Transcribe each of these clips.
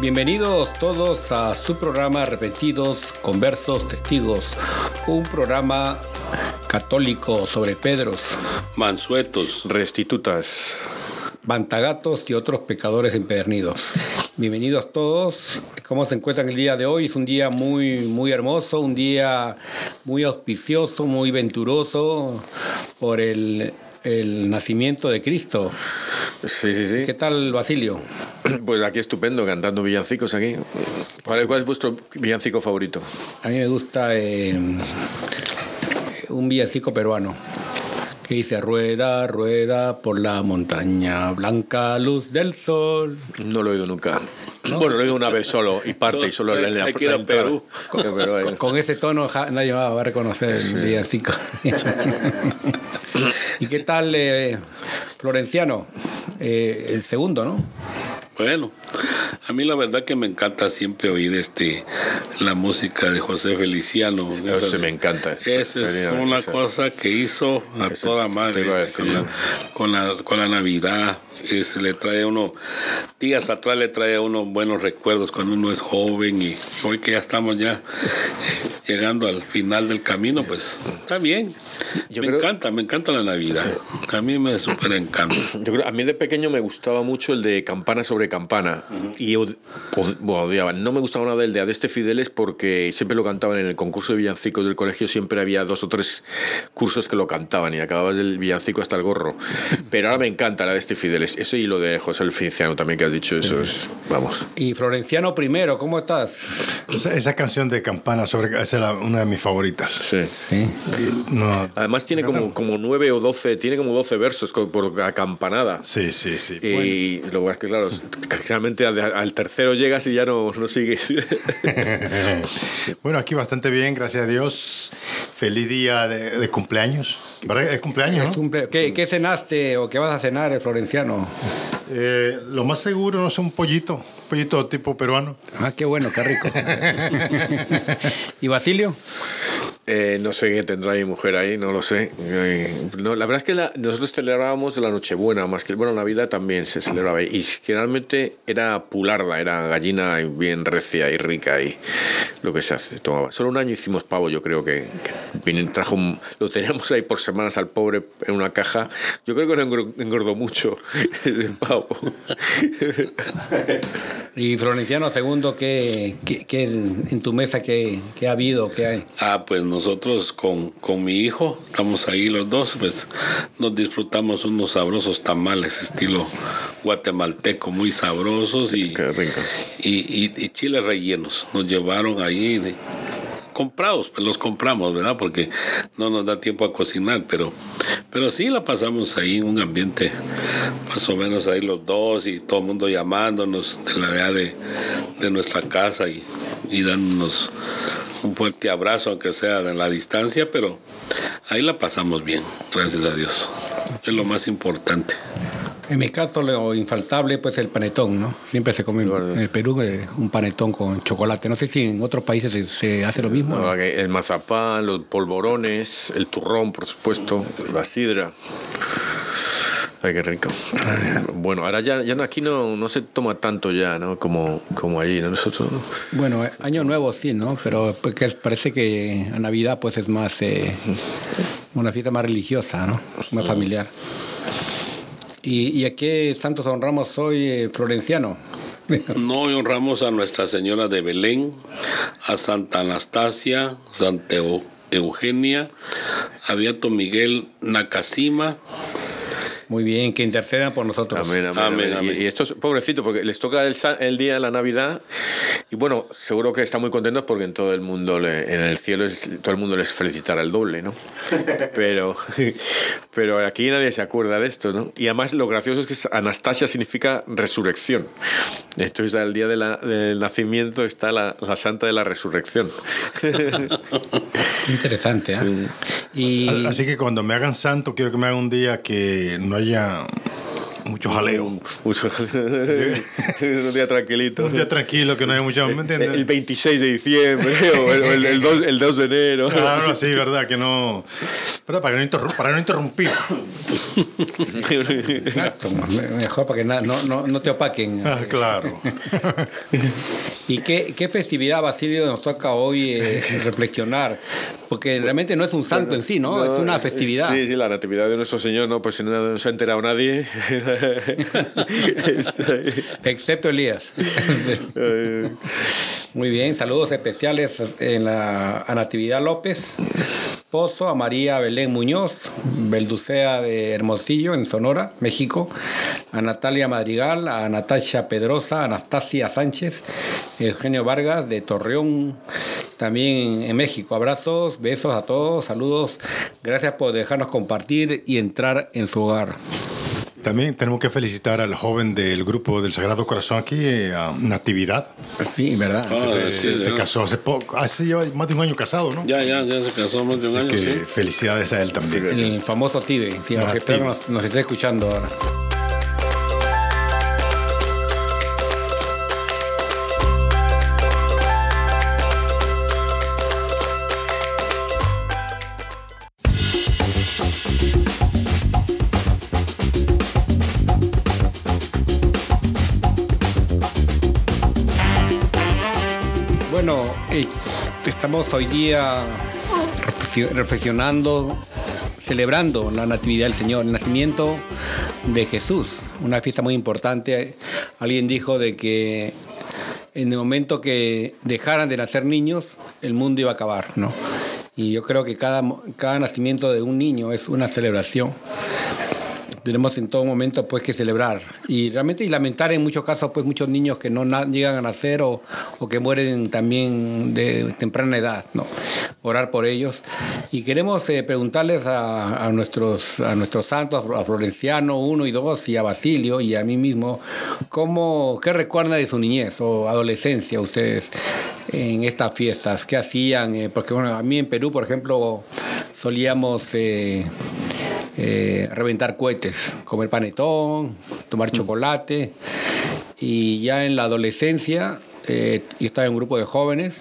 Bienvenidos todos a su programa Repetidos, Conversos, Testigos, un programa católico sobre Pedros, mansuetos, restitutas, bantagatos y otros pecadores empedernidos. Bienvenidos todos. ¿Cómo se encuentran el día de hoy? Es un día muy, muy hermoso, un día muy auspicioso, muy venturoso por el, el nacimiento de Cristo. Sí, sí, sí. ¿Qué tal, Basilio? Pues aquí estupendo, cantando villancicos aquí. ¿Cuál es, vuestro villancico favorito? A mí me gusta eh, un villancico peruano que dice rueda, rueda por la montaña, blanca luz del sol. No lo he oído nunca. Bueno, lo he oído una vez solo y parte y solo en la, Hay que ir a Perú. Con, con, con, ese tono nadie va a reconocer sí. el villancico. ¿Y qué tal, eh, Florenciano? Eh, el segundo, ¿no? Bueno, a mí la verdad que me encanta siempre oír este la música de José Feliciano. Eso de, me encanta. Esa es una cosa que hizo a toda madre este, con, la, con, la, con, la, Navidad. Es, le trae a uno, días atrás le trae a uno buenos recuerdos cuando uno es joven y hoy que ya estamos ya llegando al final del camino, pues está bien. Yo me creo, encanta, me encanta la Navidad. A mí me súper encanta. Yo creo, a mí de pequeño me gustaba mucho el de Campana sobre Campana. Uh -huh. Y od, od, bueno, odiaba. No me gustaba nada el de Adeste Fideles porque siempre lo cantaban en el concurso de villancicos del colegio. Siempre había dos o tres cursos que lo cantaban y acababas del villancico hasta el gorro. Pero ahora me encanta la de Adeste Fideles. Eso y lo de José el Feliciano también que has dicho. Eso es, vamos. Y Florenciano primero, ¿cómo estás? Esa, esa canción de Campana sobre esa era una de mis favoritas. Sí. ¿Sí? No, Además tiene como, como nueve o doce, tiene como doce versos por campanada. Sí, sí, sí. Y bueno. lo que es que, claro, realmente al, al, tercero llegas y ya no, no sigues. bueno, aquí bastante bien, gracias a Dios. Feliz día de, de cumpleaños. ¿Verdad? Es cumpleaños. ¿Qué, ¿Qué, cenaste o qué vas a cenar, el Eh, lo más seguro no es un pollito, pollito tipo peruano. Ah, qué bueno, qué rico. ¿Y Basilio? Eh, no sé qué tendrá mi mujer ahí, no lo sé. Eh, no, la verdad es que la, nosotros celebrábamos la Nochebuena, más que bueno, Navidad también se celebraba. Y generalmente era pularda, era gallina bien recia y rica y lo que se hace, tomaba. Solo un año hicimos pavo, yo creo que, que trajo un, lo teníamos ahí por semanas al pobre en una caja. Yo creo que no engordó, mucho el pavo. y Florenciano Segundo, ¿qué, qué, qué en tu mesa qué, qué, ha habido? ¿Qué hay? Ah, pues nosotros con, con mi hijo, estamos ahí los dos, pues nos disfrutamos unos sabrosos tamales estilo guatemalteco, muy sabrosos y, y, y, y chiles rellenos. Nos llevaron ahí de, comprados, pues los compramos, ¿verdad? Porque no nos da tiempo a cocinar, pero, Pero sí la pasamos ahí en un ambiente más o menos ahí los dos y todo el mundo llamándonos de la edad de, de nuestra casa y, y dándonos un fuerte abrazo, aunque sea en la distancia, pero ahí la pasamos bien, gracias a Dios. Es lo más importante. En mi caso, lo infaltable, pues el panetón, ¿no? Siempre se come en el Perú eh, un panetón con chocolate. No sé si en otros países se, hace lo mismo. El mazapán, los polvorones, el turrón, por supuesto, la sidra. Ay, qué rico. Bueno, ahora ya, ya aquí no, no se toma tanto ya, ¿no? Como, como allí, ¿no? Nosotros... Bueno, eh, año nuevo sí, ¿no? Pero porque parece que a Navidad pues es más... Eh, una fiesta más religiosa, ¿no? Más familiar. ¿Y, y a qué santos honramos hoy, eh, Florenciano? No, hoy honramos a Nuestra Señora de Belén, a Santa Anastasia, Santa Eugenia, a Beato Miguel Nakasima, muy bien, que intercedan por nosotros. Amén, amén. amén, Y, estos pobrecitos, porque les toca el, el, día de la Navidad. Y bueno, seguro que están muy contentos porque en todo el mundo, en el cielo, todo el mundo les felicitará el doble, ¿no? Pero, pero aquí nadie se acuerda de esto, ¿no? Y además lo gracioso es que Anastasia significa resurrección. Entonces, al día de la, del nacimiento está la, la, santa de la resurrección. Interesante, ¿eh? Y... Así que cuando me hagan santo, quiero que me hagan un día que no haya mucho jaleo. Mucho jaleo. un día tranquilito. Un día tranquilo, que no haya mucha... ¿me entiendes? El 26 de diciembre o el, el, 2, el 2 de enero. Claro, sí, verdad, que no... Para, que no, interrum para no interrumpir. Exacto, mejor para que no, no, no te opaquen. Ah, claro. ¿Y qué, qué, festividad, Basilio, nos toca hoy eh, reflexionar? Porque realmente no es un santo en sí, ¿no? es una festividad. Sí, sí, la natividad de nuestro Señor, no, pues no, no se ha enterado nadie. Excepto Elías. Muy bien, saludos especiales en la, a Natividad López. Pozo, a María Belén Muñoz, Belducea de Hermosillo, en Sonora, México, a Natalia Madrigal, a Natasha Pedrosa, Anastasia Sánchez, Eugenio Vargas de Torreón, también en México. Abrazos, besos a todos, saludos, gracias por dejarnos compartir y entrar en su hogar. También tenemos que felicitar al joven del grupo del Sagrado Corazón aquí, eh, a Natividad. Sí, verdad. Ah, se, casó hace poco, hace lleva más de un año casado, ¿no? Ya, ya, ya se casó más de un año. sí. Felicidades a él también. El famoso Tibe, sí, ah, nos, nos está escuchando ahora. Hoy día reflexionando, celebrando la Natividad del Señor, el nacimiento de Jesús, una fiesta muy importante. Alguien dijo de que en el momento que dejaran de nacer niños, el mundo iba a acabar, ¿no? Y yo creo que cada, cada nacimiento de un niño es una celebración tenemos en todo momento pues que celebrar. Y realmente y lamentar en muchos casos pues muchos niños que no llegan a nacer o, o, que mueren también de temprana edad no orar por ellos. Y queremos eh, preguntarles a, nuestros a nuestros santos a Florenciano 1 y 2 y a Basilio y a mí mismo cómo qué recuerdan de su niñez o adolescencia ustedes en estas fiestas qué hacían eh, porque bueno a mí en Perú por ejemplo solíamos eh, eh, reventar cohetes, comer panetón, tomar chocolate. Y ya en la adolescencia, eh, yo estaba en un grupo de jóvenes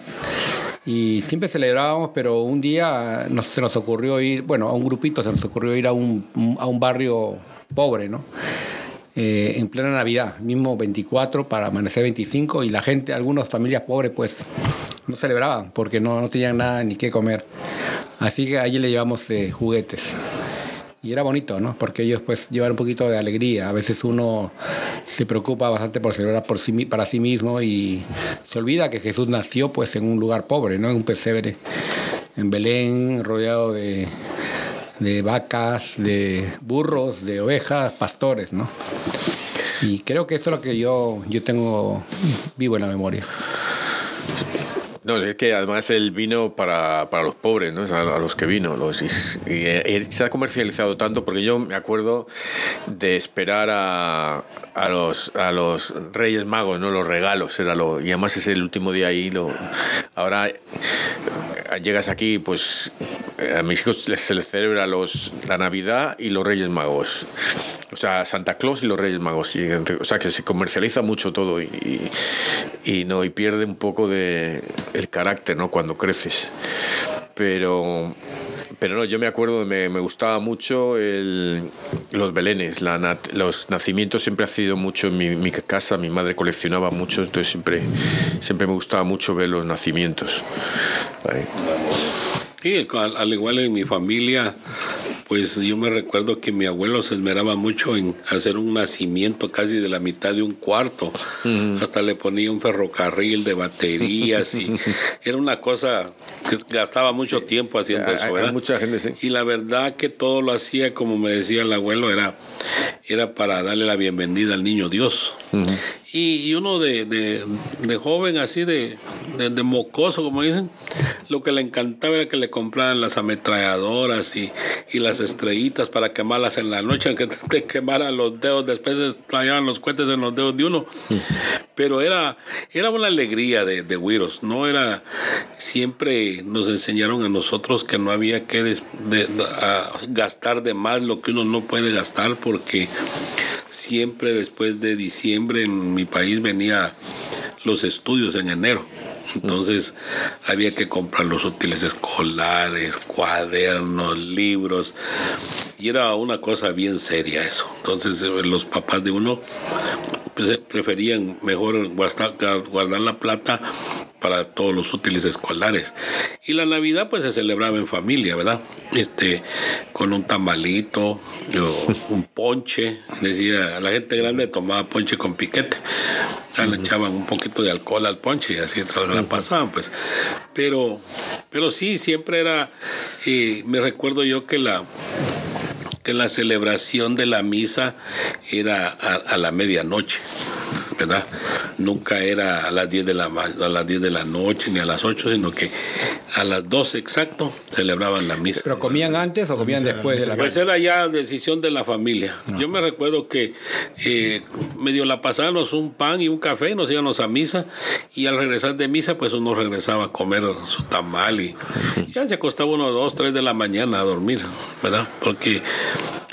y siempre celebrábamos, pero un día nos, se nos ocurrió ir, bueno, a un grupito se nos ocurrió ir a un, a un barrio pobre, ¿no? Eh, en plena Navidad, mismo 24 para amanecer 25, y la gente, algunas familias pobres, pues no celebraban porque no, no tenían nada ni qué comer. Así que allí le llevamos juguetes y era bonito, ¿no? Porque ellos pues llevan un poquito de alegría. A veces uno se preocupa bastante por celebrar por sí, para sí mismo y se olvida que Jesús nació pues en un lugar pobre, ¿no? En un pesebre, en Belén, rodeado de, de vacas, de burros, de ovejas, pastores, ¿no? Y creo que eso es lo que yo, yo tengo vivo en la memoria. No, es que además el vino para, para los pobres, ¿no? a, los que vino. Los, y, se ha comercializado tanto porque yo me acuerdo de esperar a, a, los, a los Reyes Magos, ¿no? Los regalos, era lo, y además es el último día ahí. Lo, ahora llegas aquí, pues a mis hijos se les celebra los, la Navidad y los Reyes Magos. O sea, Santa Claus y los Reyes Magos. o sea, que se comercializa mucho todo y, y, no, y pierde un poco de el carácter, ¿no? Cuando creces. Pero pero no, yo me acuerdo, me, me gustaba mucho el, los belenes, los nacimientos siempre ha sido mucho en mi, mi, casa, mi madre coleccionaba mucho, entonces siempre, siempre me gustaba mucho ver los nacimientos. Sí, al, igual en mi familia, pues yo me recuerdo que mi abuelo se esmeraba mucho en hacer un nacimiento casi de la mitad de un cuarto. Hasta le ponía un ferrocarril de baterías y era una cosa que gastaba mucho tiempo haciendo eso. mucha gente, Y la verdad que todo lo hacía, como me decía el abuelo, era, era para darle la bienvenida al niño Dios. Y, uno de, de, joven, así de, de, mocoso, como dicen, lo que le encantaba era que le compraran las ametralladoras y, y las estrellitas para quemarlas en la noche, aunque te quemaran los dedos, después estallaban los cohetes en los dedos de uno. Pero era, era una alegría de, de no era, siempre nos enseñaron a nosotros que no había que gastar de más lo que uno no puede gastar porque siempre después de diciembre en mi país venía los estudios en enero. Entonces había que comprar los útiles escolares, cuadernos, libros. Y era una cosa bien seria eso. Entonces eh, los papás de uno pues, eh, preferían mejor guardar, la plata para todos los útiles escolares. Y la Navidad pues se celebraba en familia, ¿verdad? Este, con un tamalito, un ponche, decía, la gente grande tomaba ponche con piquete. le echaban un poquito de alcohol al ponche y así la pasaban, pues. Pero, pero sí, siempre era, y me recuerdo yo que la que la celebración de la misa era a la medianoche. ¿verdad? Nunca era a las 10 de la, a las 10 de la noche ni a las 8, sino que a las 12 exacto celebraban la misa. ¿Pero comían antes o comían después de la Pues era ya decisión de la familia. Yo me recuerdo que eh, medio la pasábamos un pan y un café, nos íbamos a misa y al regresar de misa pues uno regresaba a comer su tamal y ya se acostaba uno dos, tres de la mañana a dormir, ¿verdad? Porque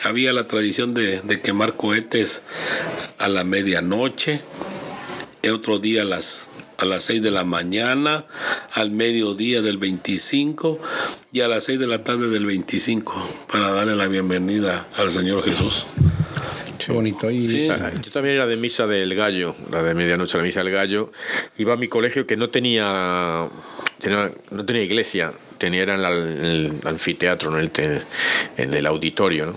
había la tradición de, de quemar cohetes a la medianoche, otro día a las a las 6 de la mañana, al mediodía del 25 y a las 6 de la tarde del 25 para darle la bienvenida al Señor Jesús. Qué bonito. Y... Yo también era de misa del gallo, la de medianoche, la misa del gallo. Iba a mi colegio que no tenía, no tenía iglesia, tenía era en, el anfiteatro, en, el, en el auditorio. ¿no?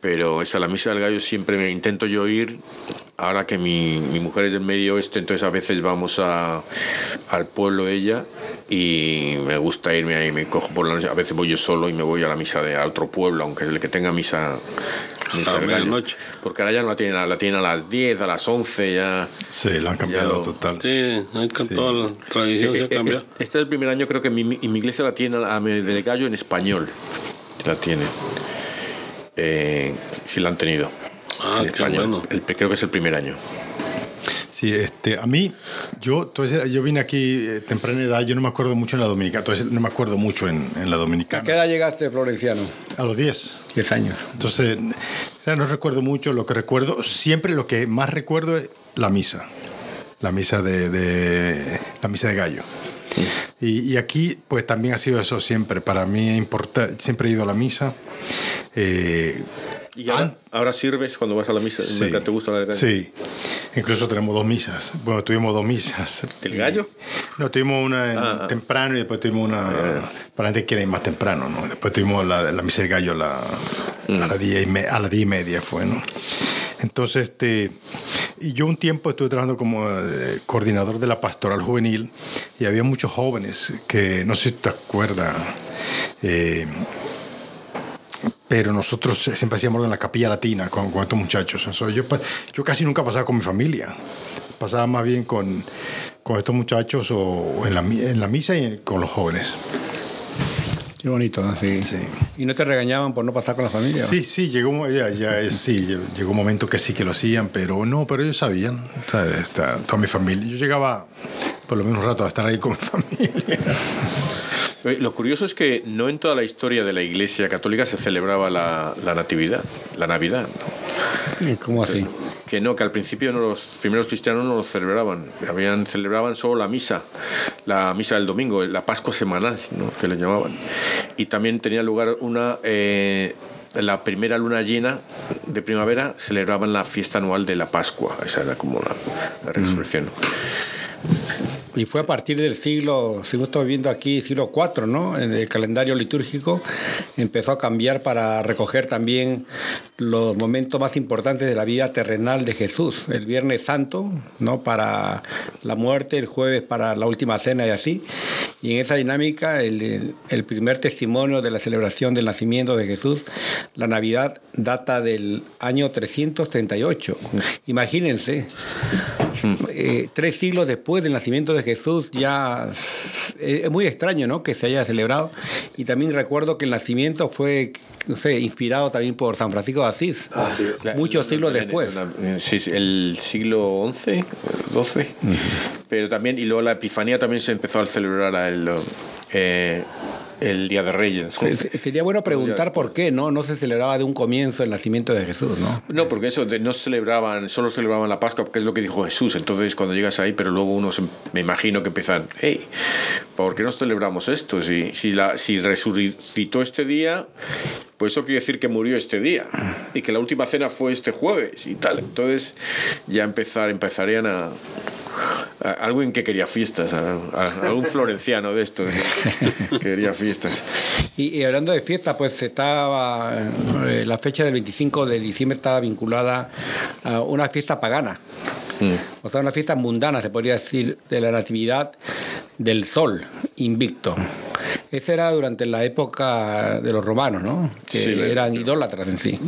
Pero esa, la misa del gallo siempre me intento yo ir ahora que mi, mi, mujer es del medio oeste, entonces a veces vamos a, al pueblo ella y me gusta irme ahí, me cojo por la noche, a veces voy yo solo y me voy a la misa de otro pueblo, aunque es el que tenga misa, misa a noche. Porque ahora ya no la tienen, la tienen a las 10, a las 11, ya... Sí, lo han cambiado total. Sí, con toda la tradición se ha eh, eh, cambiado. Este, es el primer año creo que mi, mi iglesia la tiene a del gallo en español, la tiene. Eh, sí la han tenido. Ah, bueno. el, creo que es el primer año. Sí, este, a mí, yo, yo vine aquí eh, temprana edad, yo no me acuerdo mucho en la Dominicana, entonces no me acuerdo mucho en, en la Dominicana. ¿A qué edad llegaste, Florenciano? A los 10. 10 años. Entonces, ya no recuerdo mucho, lo que recuerdo, siempre lo que más recuerdo es la misa, la misa de, de la misa de gallo. Y, y, aquí, pues también ha sido eso siempre. Para mí, importa, siempre he ido a la misa. Eh, ¿Y ahora, sirves cuando vas a la misa? Sí, ¿Te gusta la Sí. Incluso tenemos dos misas. Bueno, tuvimos dos misas. ¿El gallo? No, tuvimos una ah, ah. temprano y después tuvimos una. Ah, para la gente que quiere ir más temprano, ¿no? Después tuvimos la, la misa del gallo la, a las diez y, a las diez y media, fue, ¿no? Entonces, este. Y yo un tiempo estuve trabajando como eh, coordinador de la pastoral juvenil y había muchos jóvenes que, no sé si te acuerdas, eh, pero nosotros siempre hacíamos en la capilla latina con, estos muchachos. yo, yo casi nunca pasaba con mi familia, pasaba más bien con, con estos muchachos o en la, en la misa y con los jóvenes. Qué bonito, ¿no? Sí. sí. ¿Y no te regañaban por no pasar con la familia? Sí, sí, llegó, ya, ya, sí, llegó un momento que sí que lo hacían, pero no, pero ellos sabían, o sea, esta, toda mi familia. Yo llegaba por lo menos un rato a estar ahí con mi familia. Lo curioso es que no en toda la historia de la Iglesia Católica se celebraba la, la Natividad, la Navidad. ¿Cómo así? Que no, que al principio no, los primeros cristianos no lo celebraban, habían, celebraban solo la misa, la misa del domingo, la Pascua semanal, ¿no? que le llamaban. Y también tenía lugar una... Eh, la primera luna llena de primavera celebraban la fiesta anual de la Pascua, esa era como la, la resurrección. Y fue a partir del siglo, si estamos viendo aquí, siglo IV, ¿no? En el calendario litúrgico empezó a cambiar para recoger también los momentos más importantes de la vida terrenal de Jesús. El Viernes Santo, ¿no? Para la muerte, el jueves para la última cena y así. Y en esa dinámica, el, el primer testimonio de la celebración del nacimiento de Jesús, la Navidad data del año 338. Imagínense, eh, tres siglos después del nacimiento de Jesús, ya eh, es muy extraño ¿no? que se haya celebrado. Y también recuerdo que el nacimiento fue no sé, inspirado también por San Francisco de Asís, ah, muchos siglos después. Sí, el siglo XI, XII. Pero también, y luego la Epifanía también se empezó a celebrar a el, eh, el Día de Reyes. Sería bueno preguntar por qué, ¿no? No se celebraba de un comienzo el nacimiento de Jesús, ¿no? No, porque eso no celebraban, solo celebraban la Pascua, porque es lo que dijo Jesús. Entonces, cuando llegas ahí, pero luego uno me imagino que empiezan, hey, ¿por qué no celebramos esto? Si, si, la, si resucitó este día, pues eso quiere decir que murió este día y que la última cena fue este jueves y tal. Entonces, ya empezar, empezarían a alguien que quería fiestas, algún florenciano de esto que quería fiestas. Y, hablando de fiestas, pues estaba eh, la fecha del 25 de diciembre estaba vinculada a una fiesta pagana. Mm. O sea, una fiesta mundana, se podría decir, de la natividad del sol invicto. Esa era durante la época de los romanos, ¿no? Que eran idólatras en sí.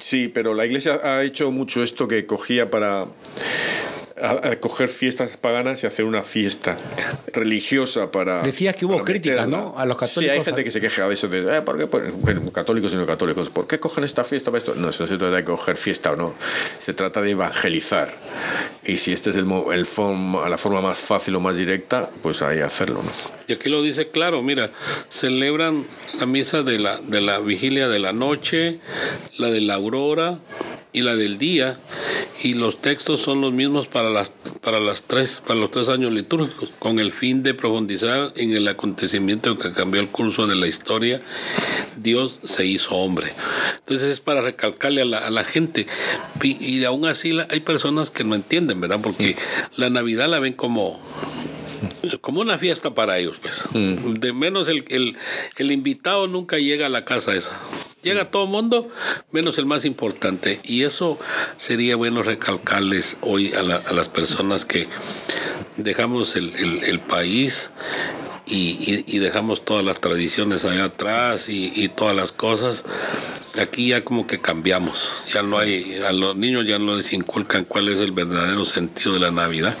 Sí, pero la iglesia ha hecho mucho esto que cogía para a, coger fiestas paganas y hacer una fiesta religiosa para. Decías que hubo críticas, ¿no? A los católicos. Sí, hay gente que se queja de eso, de, eh, ¿por qué? Bueno, católicos y no católicos, ¿por qué cogen esta fiesta para esto? No, no se trata de coger fiesta o no, se trata de evangelizar. Y si este es el, el forma, la forma más fácil o más directa, pues ahí hacerlo, ¿no? Y aquí lo dice claro, mira, celebran la misa de la, de la vigilia de la noche, la de la aurora y la del día y los textos son los mismos para las para las tres para los tres años litúrgicos con el fin de profundizar en el acontecimiento que cambió el curso de la historia Dios se hizo hombre. Entonces es para recalcarle a la, a la gente. Y, aún así hay personas que no entienden verdad porque la Navidad la ven como como una fiesta para ellos, pues. Mm. De menos el, el, el, invitado nunca llega a la casa esa. Llega todo el mundo, menos el más importante. Y eso sería bueno recalcarles hoy a, las personas que dejamos el, el, país y, y, dejamos todas las tradiciones allá atrás y, y, todas las cosas. Aquí ya como que cambiamos. Ya no hay, a los niños ya no les inculcan cuál es el verdadero sentido de la Navidad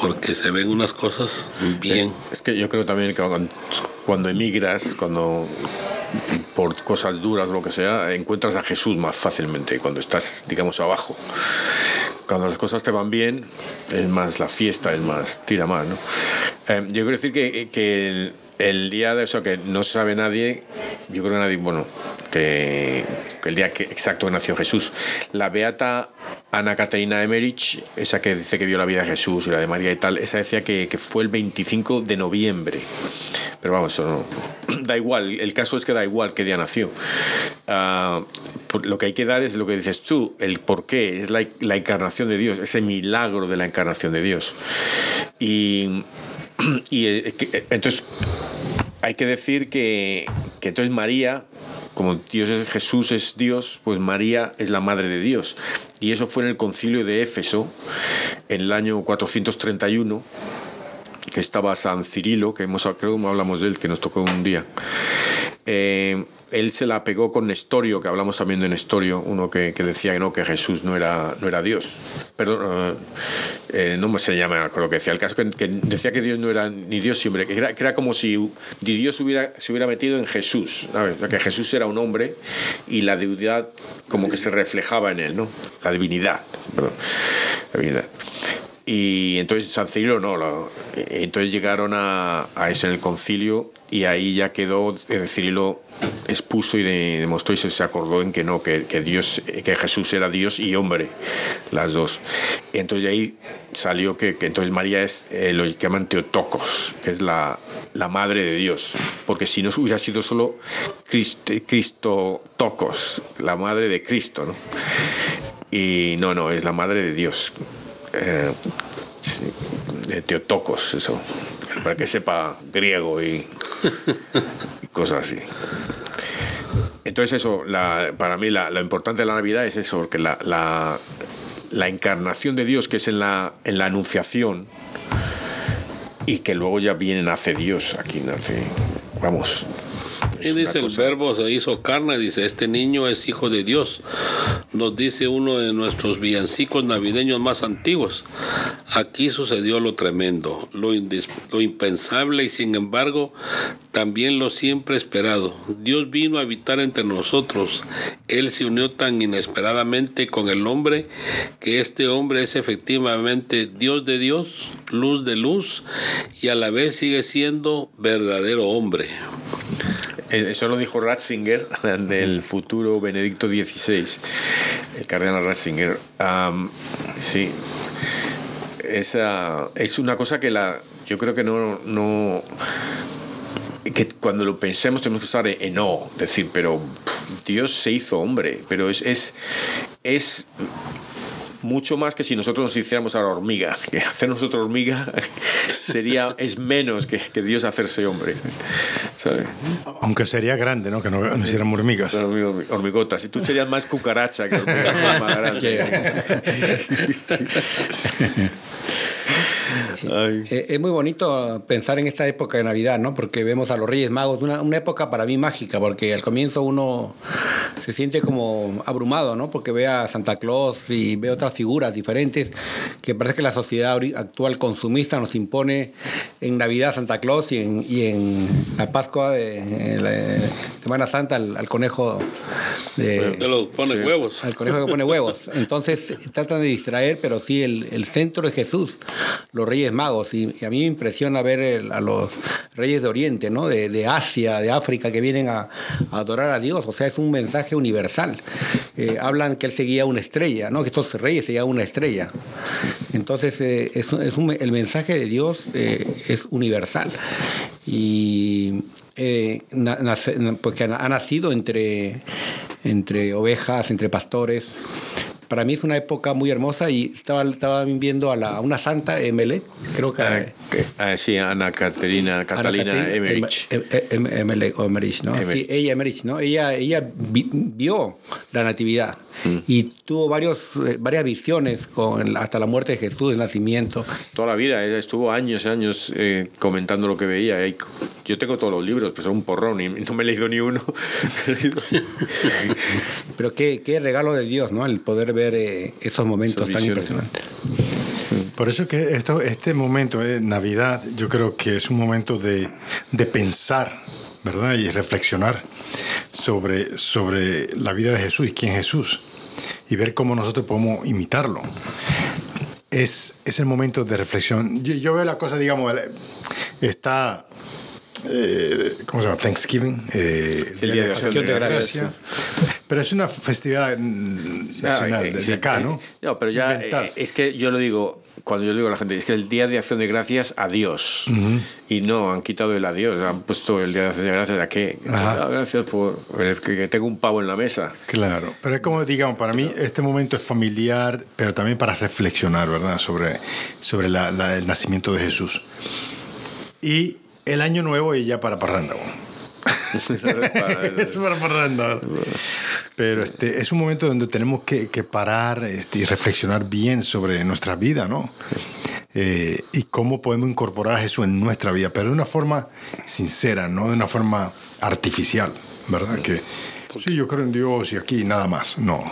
porque se ven unas cosas bien. Es que yo creo también que cuando emigras, cuando por cosas duras lo que sea, encuentras a Jesús más fácilmente cuando estás, digamos, abajo. Cuando las cosas te van bien, es más la fiesta, es más tira más, ¿no? Eh, yo quiero decir que, que el, día de eso que no sabe nadie, yo creo que nadie, bueno, que, el día exacto que nació Jesús, la beata Ana Caterina Emerich, esa que dice que vio la vida de Jesús y la de María y tal, esa decía que, que fue el 25 de noviembre. Pero vamos, eso no. Da igual, el caso es que da igual qué día nació. Uh, lo que hay que dar es lo que dices tú, el por qué, es la, la encarnación de Dios, ese milagro de la encarnación de Dios. Y, y eh, entonces hay que decir que, que entonces María como Dios es Jesús es Dios, pues María es la madre de Dios. Y eso fue en el concilio de Éfeso, en el año 431 que estaba San Cirilo, que hemos, creo que hablamos de él, que nos tocó un día. Eh, él se la pegó con Nestorio, que hablamos también de Nestorio, uno que, que decía que no, que Jesús no era, no era Dios. Perdón, eh, eh, no se llama lo que decía, el caso que, decía que Dios no era ni Dios siempre, que era, que era como si Dios hubiera, se hubiera metido en Jesús, que Jesús era un hombre y la divinidad como que se reflejaba en él, ¿no? La divinidad. Y entonces San Cirilo no, lo, entonces llegaron a, a eso en el concilio y ahí ya quedó, Cirilo expuso y demostró y se acordó en que no, que, que, Dios, que Jesús era Dios y hombre, las dos. Entonces ahí salió que, que entonces María es eh, lo que llaman Teotocos, que es la, la, madre de Dios, porque si no hubiera sido solo Cristo, Cristo Tocos, la madre de Cristo, ¿no? Y no, no, es la madre de Dios eh, Teotocos, eso, para que sepa griego y, cosas así. Entonces eso, para mí lo importante de la Navidad es eso, que la, la, la, encarnación de Dios, que es en la, en la anunciación, y que luego ya viene, nace Dios, aquí nace, vamos, dice el verbo se hizo carne, dice, este niño es hijo de Dios. Nos dice uno de nuestros villancicos navideños más antiguos. Aquí sucedió lo tremendo, lo, lo impensable y sin embargo también lo siempre esperado. Dios vino a habitar entre nosotros. Él se unió tan inesperadamente con el hombre que este hombre es efectivamente Dios de Dios, luz de luz y a la vez sigue siendo verdadero hombre. Eh, eso lo dijo Ratzinger del futuro Benedicto XVI, el cardenal Ratzinger. sí, esa, es una cosa que la, yo creo que no, que cuando lo pensemos tenemos que estar en no, decir, pero Dios se hizo hombre, pero es, es, es mucho más que si nosotros nos hiciéramos a la hormiga. Que hacer nosotros hormiga sería, es menos que, que Dios hacerse hombre. Aunque sería grande, ¿no? Que no, no hiciéramos hormigas. Hormigotas. Y tú serías más cucaracha que hormiga más grande. Eh, es muy bonito pensar en esta época de Navidad, ¿no? Porque vemos a los Reyes Magos, una, una, época para mí mágica, porque al comienzo uno se siente como abrumado, ¿no? Porque ve a Santa Claus y ve otras figuras diferentes, que parece que la sociedad actual consumista nos impone en Navidad Santa Claus y en, y en la Pascua de la Semana Santa al, conejo de... los pone huevos. Al conejo que pone huevos. Entonces tratan de distraer, pero sí, el, el centro es Jesús los Reyes Magos. Y, a mí me impresiona ver a los Reyes de Oriente, ¿no? de, Asia, de África, que vienen a, adorar a Dios. O sea, es un mensaje universal. Eh, hablan que él seguía una estrella, ¿no? que estos reyes seguían una estrella. Entonces, eh, es, el mensaje de Dios eh, es universal. Y pues ha, nacido entre, entre ovejas, entre pastores para mí es una época muy hermosa y estaba, estaba viendo a, la, una santa, Emele, creo que... Ah, ah, sí, Ana Caterina, Catalina Emerich. Emele, o Emerich, ¿no? Sí, ella Emerich, ¿no? Ella, ella vio la natividad mm. y tuvo varios, eh, varias visiones con hasta la muerte de Jesús, el nacimiento. Toda la vida, ella estuvo años y años eh, comentando lo que veía. yo tengo todos los libros, pues son un porrón y no me he leído ni uno. Pero qué, qué regalo de Dios, ¿no? El poder ver eh, esos momentos tan impresionantes. Por eso que esto, este momento de Navidad, yo creo que es un momento de, de pensar, ¿verdad? Y reflexionar sobre, sobre la vida de Jesús y quién es Jesús. Y ver cómo nosotros podemos imitarlo. Es, es el momento de reflexión. Yo, yo veo la cosa, digamos, está eh, ¿cómo se llama? Thanksgiving, eh, el Día de Acción de Gracias. Pero es una festividad nacional, desde acá, ¿no? No, pero ya es que yo lo digo, cuando yo digo a la gente, es que el Día de Acción de Gracias a Dios. Y no, han quitado el adiós, han puesto el Día de Acción de Gracias a qué. Gracias por que tengo un pavo en la mesa. Claro, pero es como, digamos, para mí este momento es familiar, pero también para reflexionar, ¿verdad? Sobre, sobre el nacimiento de Jesús. Y el año nuevo y ya para parranda. es para parranda. Pero este, es un momento donde tenemos que, parar este, y reflexionar bien sobre nuestra vida, ¿no? Eh, y cómo podemos incorporar a Jesús en nuestra vida, pero de una forma sincera, no de una forma artificial, ¿verdad? Que sí, yo creo en Dios y aquí nada más, no.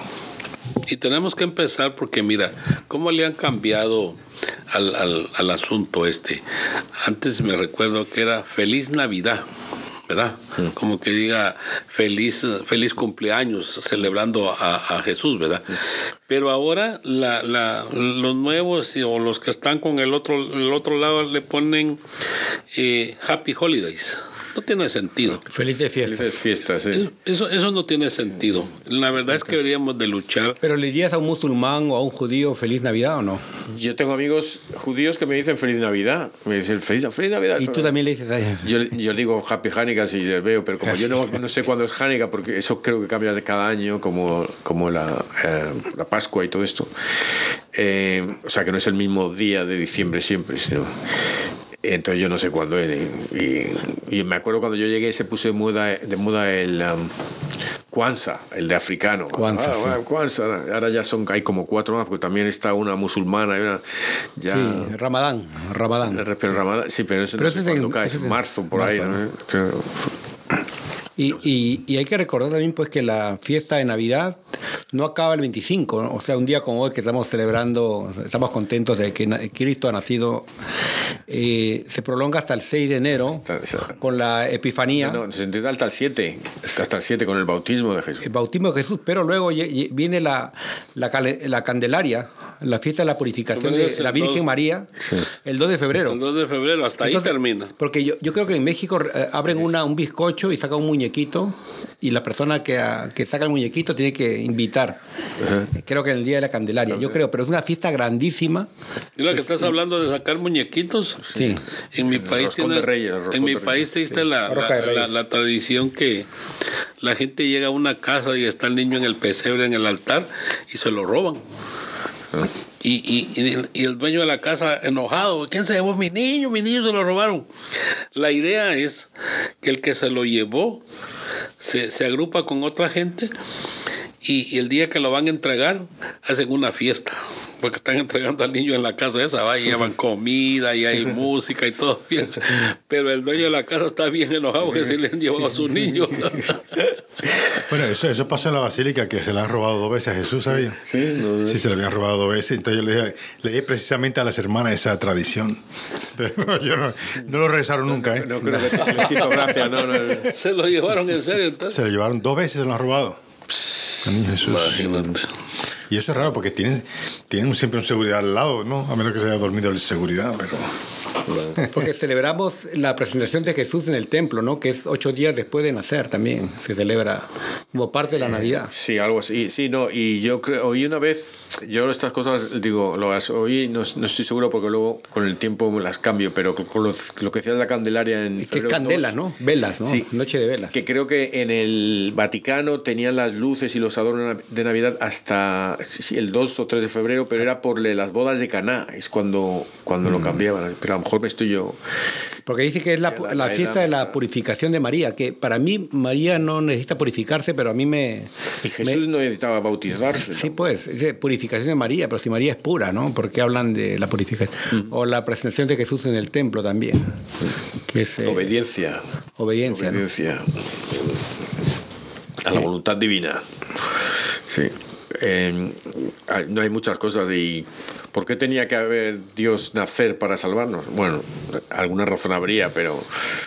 Y tenemos que empezar porque mira, cómo le han cambiado al, al asunto este. Antes me recuerdo que era Feliz Navidad. ¿Verdad? Como que diga feliz, feliz cumpleaños celebrando a, Jesús, ¿verdad? Pero ahora la, la, los nuevos o los que están con el otro, el otro lado le ponen eh, Happy Holidays. No tiene sentido. Felices fiestas. Felices fiestas, sí. Eso, eso no tiene sentido. La verdad es que deberíamos de luchar. ¿Pero le dirías a un musulmán o a un judío feliz Navidad o no? Yo tengo amigos judíos que me dicen feliz Navidad. Me dicen feliz, feliz Navidad. Y tú también le dices a ellos. Yo, yo digo Happy Hanukkah si les veo, pero como yo no, no, sé cuándo es Hanukkah, porque eso creo que cambia de cada año, como, como la, eh, la Pascua y todo esto. Eh, o sea, que no es el mismo día de diciembre siempre, sino entonces yo no sé cuándo Y, y, me acuerdo cuando yo llegué se puso de moda, de moda el um, Kwanzaa, el de africano. Kwanzaa, ah, Kwanzaa. Ahora ya son, hay como cuatro más, porque también está una musulmana. Una, ya, sí, Ramadán. Ramadán. Pero Ramadán, sí, pero eso pero no sé cuándo cae, es marzo, por ahí. ¿no? Y, y, y, hay que recordar también pues que la fiesta de Navidad no acaba el 25, o sea, un día como hoy que estamos celebrando, estamos contentos de que Cristo ha nacido, eh, se prolonga hasta el 6 de enero con la Epifanía. No, no, se entiende hasta el 7, hasta el 7 con el bautismo de Jesús. El bautismo de Jesús, pero luego viene la, la, la Candelaria, la fiesta de la purificación de la Virgen María, sí. el 2 de febrero. El 2 de febrero, hasta Entonces, ahí termina. Porque yo, yo creo que en México eh, abren una, un bizcocho y sacan un muñequito y la persona que, que saca el muñequito tiene que invitar. Creo que en el Día de la Candelaria, yo creo, pero es una fiesta grandísima. ¿Y lo que estás hablando de sacar muñequitos? Sí. En mi país tiene, Reyes, en mi país existe sí. la, la, la, la, tradición que la gente llega a una casa y está el niño en el pesebre, en el altar, y se lo roban. Y, y, y, el dueño de la casa enojado, ¿quién se llevó mi niño? Mi niño se lo robaron. La idea es que el que se lo llevó se, se agrupa con otra gente y, y, el día que lo van a entregar hacen una fiesta porque están entregando al niño en la casa esa va y llevan comida y hay música y todo bien pero el dueño de la casa está bien enojado que se le han llevado a su niño bueno eso, eso pasó en la basílica que se le han robado dos veces a Jesús ¿sabía? sí, no, sí se le habían robado dos veces entonces yo le dije, le dije precisamente a las hermanas esa tradición pero yo no, no lo revisaron nunca ¿eh? no, no creo que les hizo gracia no, no, se lo llevaron en serio entonces se lo llevaron dos veces se lo han robado Jesús. Imagínate. Y eso es raro porque tienen, tienen siempre un seguridad al lado, ¿no? A menos que se haya dormido en seguridad, pero... Porque celebramos la presentación de Jesús en el templo, ¿no? Que es ocho días después de nacer también. Se celebra como parte de la Navidad. Sí, algo así. Sí, no, y yo creo, oí una vez, yo estas cosas, digo, lo oí, no, no estoy seguro porque luego con el tiempo las cambio, pero con lo, lo que decía la Candelaria en... Es que es candela, 2, ¿no? Velas, ¿no? Sí. Noche de velas. Que creo que en el Vaticano tenían las luces y los adornos de Navidad hasta el 2 o 3 de febrero, pero era por las bodas de Caná, es cuando, cuando mm. lo cambiaban. Pero a lo mejor me estoy yo. Porque dice que es la, la, la fiesta de la purificación de María, que para mí María no necesita purificarse, pero a mí me... Y Jesús me, no necesitaba bautizarse. Sí, pues, dice purificación de María, pero si María es pura, ¿no? ¿Por qué hablan de la purificación? Mm. O la presentación de Jesús en el templo también. Que es, eh, obediencia. Obediencia. Obediencia. ¿no? A la voluntad divina. Sí. Eh, no hay muchas cosas y ¿por qué tenía que haber Dios nacer para salvarnos? Bueno, alguna razón habría, pero...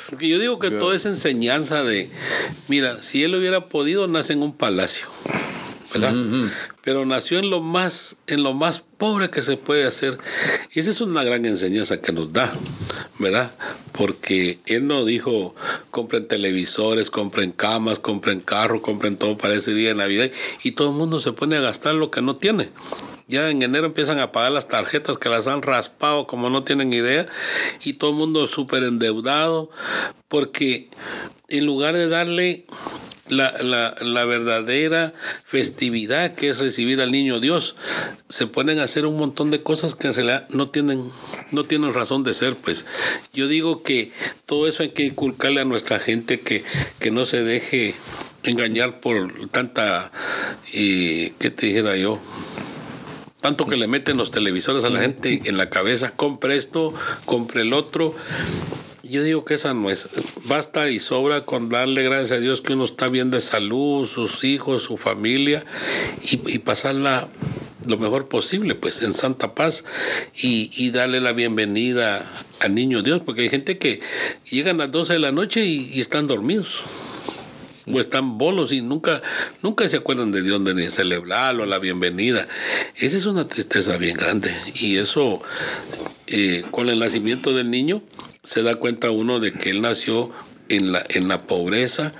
Porque yo digo que yo... todo es enseñanza de, mira, si él hubiera podido, nace en un palacio. ¿Verdad? Uh -huh. Pero nació en lo más, en lo más pobre que se puede hacer. Y esa es una gran enseñanza que nos da, ¿verdad? Porque él no dijo compren televisores, compren camas, compren carro, compren todo para ese día de Navidad. Y todo el mundo se pone a gastar lo que no tiene. Ya en enero empiezan a pagar las tarjetas que las han raspado como no tienen idea. Y todo el mundo súper endeudado. Porque en lugar de darle la, la, la, verdadera festividad que es recibir al niño Dios. Se a hacer un montón de cosas que en realidad no tienen, no tienen razón de ser. Pues yo digo que todo eso hay que inculcarle a nuestra gente que, que no se deje engañar por tanta, eh, ¿qué te dijera yo? tanto que le meten los televisores a la gente en la cabeza, compre esto, compre el otro, yo digo que esa no es. Basta y sobra con darle gracias a Dios que uno está bien de salud, sus hijos, su familia, y, y pasarla lo mejor posible, pues en santa paz y, y darle la bienvenida al niño Dios, porque hay gente que llegan a las 12 de la noche y, están dormidos o están bolos y nunca, nunca se acuerdan de Dios ni celebrarlo, la bienvenida. Esa es una tristeza bien grande. Y eso, eh, con el nacimiento del niño, se da cuenta uno de que él nació en la, en la pobreza,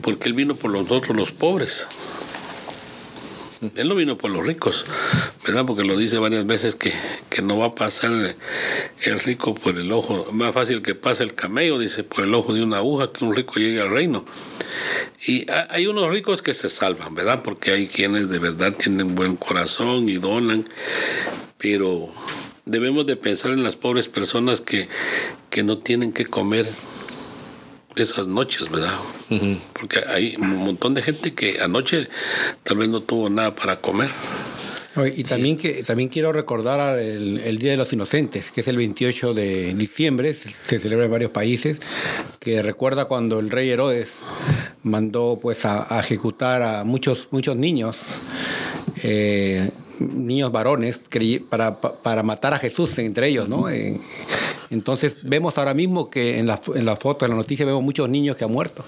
porque él vino por nosotros los pobres. Él no vino por los ricos, ¿verdad? Porque lo dice varias veces que, no va a pasar el rico por el ojo. Más fácil que pase el camello, dice, por el ojo de una aguja, que un rico llegue al reino. Y hay unos ricos que se salvan, ¿verdad? Porque hay quienes de verdad tienen buen corazón y donan, pero debemos de pensar en las pobres personas que, que no tienen que comer esas noches, ¿verdad? Porque hay un montón de gente que anoche tal vez no tuvo nada para comer. Y también, que, también quiero recordar el, Día de los Inocentes, que es el 28 de diciembre, se celebra en varios países, que recuerda cuando el rey Herodes mandó pues a, ejecutar a muchos, muchos niños. Eh, niños varones para, para, matar a Jesús entre ellos, ¿no? Entonces vemos ahora mismo que en la, en la foto, en la noticia, vemos muchos niños que han muerto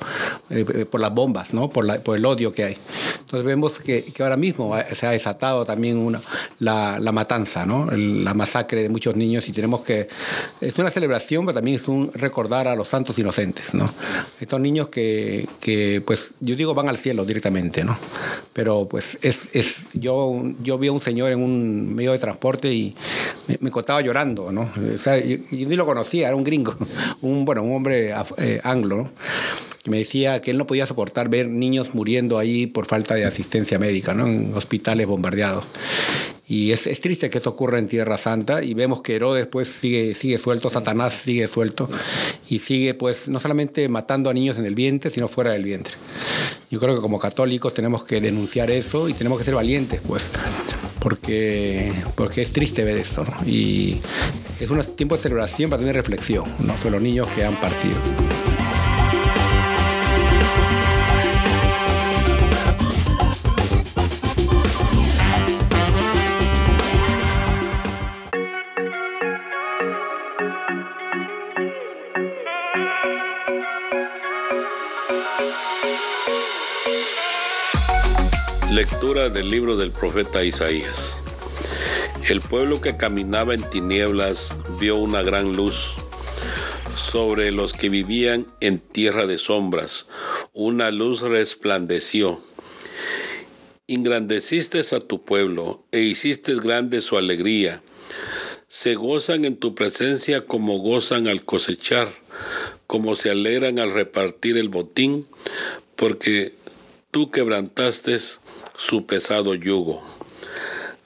eh, eh, por las bombas, ¿no? por, la, por el odio que hay. Entonces vemos que, que ahora mismo se ha desatado también una, la, la matanza, ¿no? la masacre de muchos niños y tenemos que... Es una celebración, pero también es un recordar a los santos inocentes. ¿no? Estos niños que, que pues yo digo van al cielo directamente, ¿no? pero pues es, es yo, yo vi a un señor en un medio de transporte y me, me contaba llorando, ¿no? O sea, yo, lo conocía, era un gringo, un, bueno, un hombre eh, anglo, me decía que él no podía soportar ver niños muriendo ahí por falta de asistencia médica, ¿no? en hospitales bombardeados. Y es, triste que esto ocurra en Tierra Santa y vemos que Herodes pues sigue, sigue suelto, Satanás sigue suelto y sigue pues no solamente matando a niños en el vientre, sino fuera del vientre. Yo creo que como católicos tenemos que denunciar eso y tenemos que ser valientes pues porque, porque es triste ver esto y es un tiempo de celebración para tener reflexión ¿no? sobre los niños que han partido. Lectura del libro del profeta Isaías. El pueblo que caminaba en tinieblas vio una gran luz. Sobre los que vivían en tierra de sombras, una luz resplandeció. Engrandeciste a tu pueblo e hiciste grande su alegría. Se gozan en tu presencia como gozan al cosechar, como se alegran al repartir el botín, porque tú quebrantaste su pesado yugo.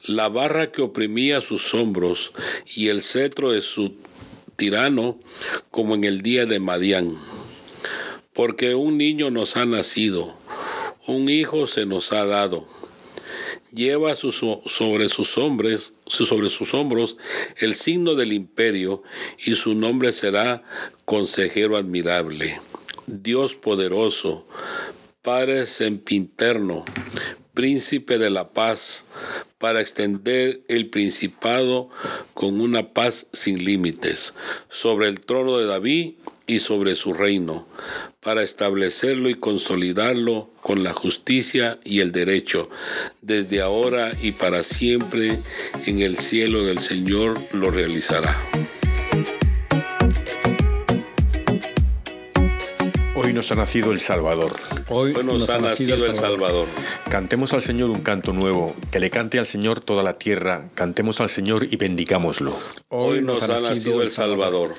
La barra que oprimía sus hombros y el cetro de su tirano como en el día de Madián. Porque un niño nos ha nacido, un hijo se nos ha dado. Lleva sobre sus hombres, sobre sus hombros el signo del imperio y su nombre será consejero admirable, Dios poderoso, Padre sempiterno, príncipe de la paz, para extender el principado con una paz sin límites, sobre el trono de David y sobre su reino, para establecerlo y consolidarlo con la justicia y el derecho, desde ahora y para siempre en el cielo del Señor lo realizará. Hoy nos ha nacido el Salvador. Hoy, nos, ha, nacido, el Salvador. Cantemos al Señor un canto nuevo, que le cante al Señor toda la tierra, cantemos al Señor y bendigámoslo. Hoy nos, ha nacido el Salvador.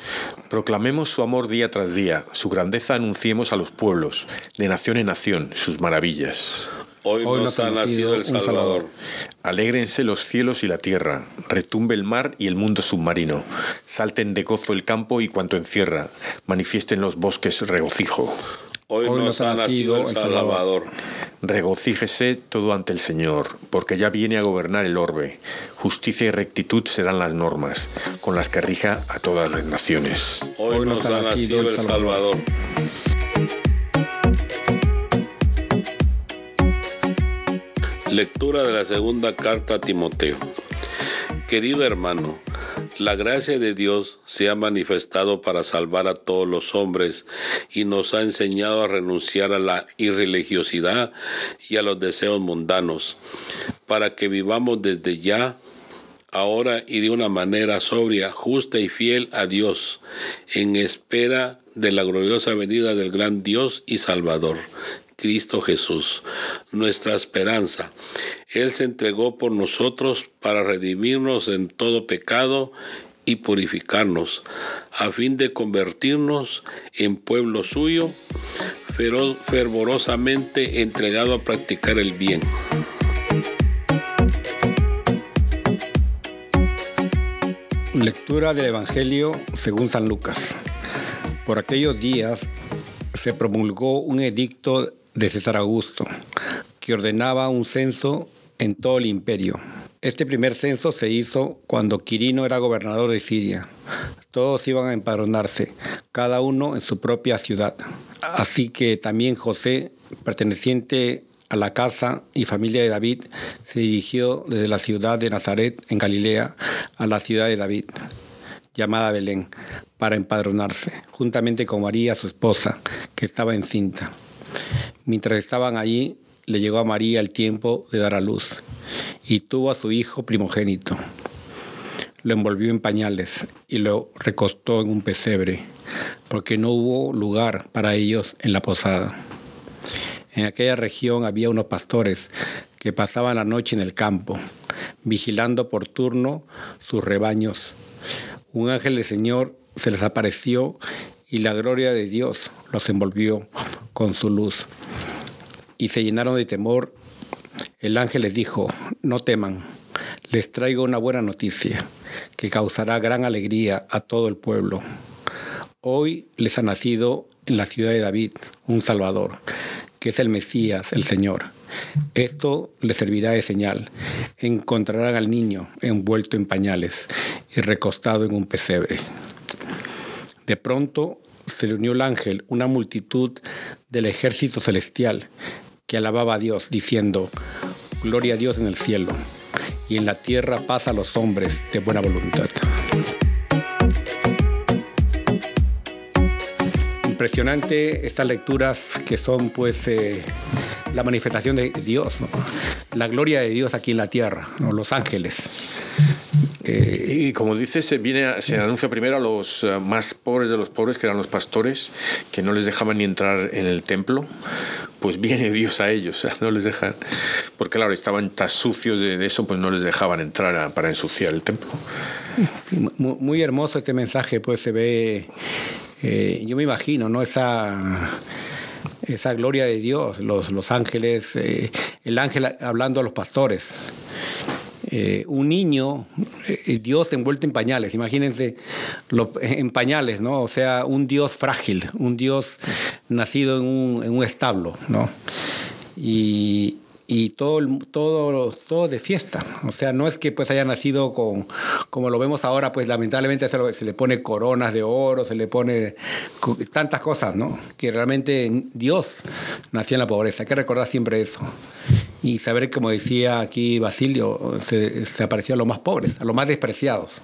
Proclamemos su amor día tras día, su grandeza anunciemos a los pueblos, de nación en nación, sus maravillas. Hoy, nos, ha nacido el Salvador. Alégrense los cielos y la tierra, retumbe el mar y el mundo submarino, salten de gozo el campo y cuanto encierra, manifiesten los bosques regocijo. Hoy, nos, ha nacido el Salvador. Regocíjese todo ante el Señor, porque ya viene a gobernar el orbe. Justicia y rectitud serán las normas, con las que rija a todas las naciones. Hoy, nos, ha nacido el Salvador. Lectura de la segunda carta a Timoteo. Querido hermano, la gracia de Dios se ha manifestado para salvar a todos los hombres y nos ha enseñado a renunciar a la irreligiosidad y a los deseos mundanos, para que vivamos desde ya, ahora y de una manera sobria, justa y fiel a Dios, en espera de la gloriosa venida del gran Dios y Salvador, Cristo Jesús, nuestra esperanza. Él se entregó por nosotros para redimirnos en todo pecado y purificarnos, a fin de convertirnos en pueblo suyo, fervorosamente entregado a practicar el bien. Lectura del Evangelio según San Lucas. Por aquellos días se promulgó un edicto de César Augusto, que ordenaba un censo en todo el imperio. Este primer censo se hizo cuando Quirino era gobernador de Siria. Todos iban a empadronarse, cada uno en su propia ciudad. Así que también José, perteneciente a la casa y familia de David, se dirigió desde la ciudad de Nazaret, en Galilea, a la ciudad de David, llamada Belén, para empadronarse, juntamente con María, su esposa, que estaba encinta. Mientras estaban allí, le llegó a María el tiempo de dar a luz y tuvo a su hijo primogénito. Lo envolvió en pañales y lo recostó en un pesebre, porque no hubo lugar para ellos en la posada. En aquella región había unos pastores que pasaban la noche en el campo, vigilando por turno sus rebaños. Un ángel del Señor se les apareció y la gloria de Dios los envolvió con su luz y se llenaron de temor, el ángel les dijo, no teman, les traigo una buena noticia que causará gran alegría a todo el pueblo. Hoy les ha nacido en la ciudad de David un Salvador, que es el Mesías, el Señor. Esto les servirá de señal. Encontrarán al niño envuelto en pañales y recostado en un pesebre. De pronto se le unió el ángel, una multitud del ejército celestial que alababa a Dios, diciendo, Gloria a Dios en el cielo, y en la tierra paz a los hombres de buena voluntad. Impresionante estas lecturas que son pues eh, la manifestación de Dios, la gloria de Dios aquí en la tierra, los ángeles. Eh, y como dices, se, viene, se anuncia primero a los eh, más pobres de los pobres, que eran los pastores, que no les dejaban ni entrar en el templo. Pues viene Dios a ellos, no les dejan, porque claro, estaban tan sucios de, eso, pues no les dejaban entrar para ensuciar el templo. Muy, hermoso este mensaje, pues se ve, eh, yo me imagino, ¿no? Esa esa gloria de Dios, los, los ángeles, el ángel hablando a los pastores. Eh, un niño, eh, Dios envuelto en pañales, imagínense en pañales, ¿no? O sea, un Dios frágil, un Dios nacido en un, en un establo, ¿no? Y, y todo, todo, todo de fiesta. O sea, no es que pues haya nacido con, como lo vemos ahora, pues lamentablemente se, le pone coronas de oro, se le pone tantas cosas, ¿no? Que realmente Dios nació en la pobreza. Hay que recordar siempre eso y saber, como decía aquí Basilio, se, se apareció a los más pobres, a los más despreciados.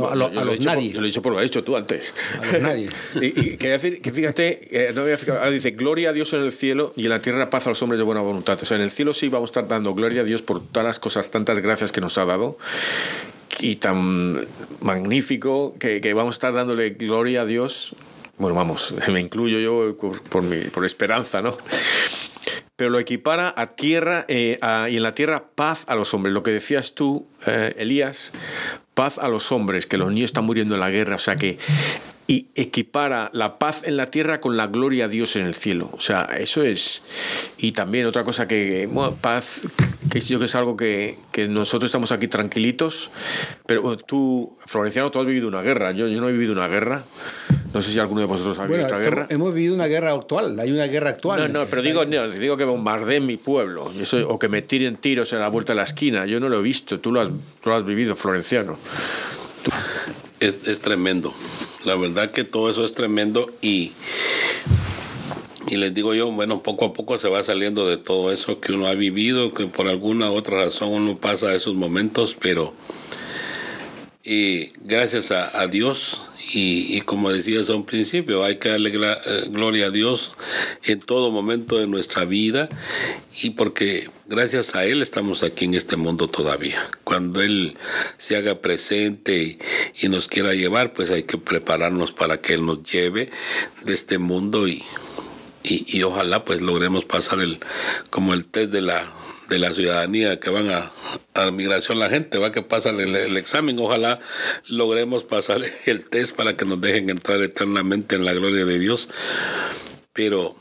No, a, los nadie. yo lo he dicho por lo has dicho tú antes. A los nadie. y, quería decir que fíjate, eh, no voy a fijar, ahora dice, gloria a Dios en el cielo y en la tierra paz a los hombres de buena voluntad. O sea, en el cielo sí vamos a estar dando gloria a Dios por todas las cosas, tantas gracias que nos ha dado y tan magnífico que, que vamos a estar dándole gloria a Dios. Bueno, vamos, me incluyo yo por, por, mi, por esperanza, ¿no? Pero lo equipara a tierra eh, y en la tierra paz a los hombres. Lo que decías tú, eh, Elías, paz a los hombres, que los niños están muriendo en la guerra, o sea que y equipara la paz en la tierra con la gloria a Dios en el cielo. O sea, eso es. Y también otra cosa que, bueno, paz, que yo que es algo que, que, nosotros estamos aquí tranquilitos, pero tú, Florenciano, tú has vivido una guerra. Yo, yo no he vivido una guerra. No sé si alguno de vosotros ha vivido otra guerra. Hemos vivido una guerra actual, hay una guerra actual. No, no, pero digo, digo que bombardeen mi pueblo eso, o que me tiren tiros en la vuelta de la esquina. Yo no lo he visto, tú lo has, tú lo has vivido, Florenciano. Es, es tremendo. La verdad que todo eso es tremendo y, Y les digo yo, bueno, poco a poco se va saliendo de todo eso que uno ha vivido, que por alguna otra razón uno pasa esos momentos, pero y gracias a, Dios y, como decías a un principio, hay que darle eh, gloria a Dios en todo momento de nuestra vida y porque gracias a Él estamos aquí en este mundo todavía. Cuando Él se haga presente y, nos quiera llevar, pues hay que prepararnos para que Él nos lleve de este mundo y, y, ojalá pues logremos pasar el como el test de la de la ciudadanía que van a, a migración la gente va que pasan el, examen. Ojalá logremos pasar el test para que nos dejen entrar eternamente en la gloria de Dios. Pero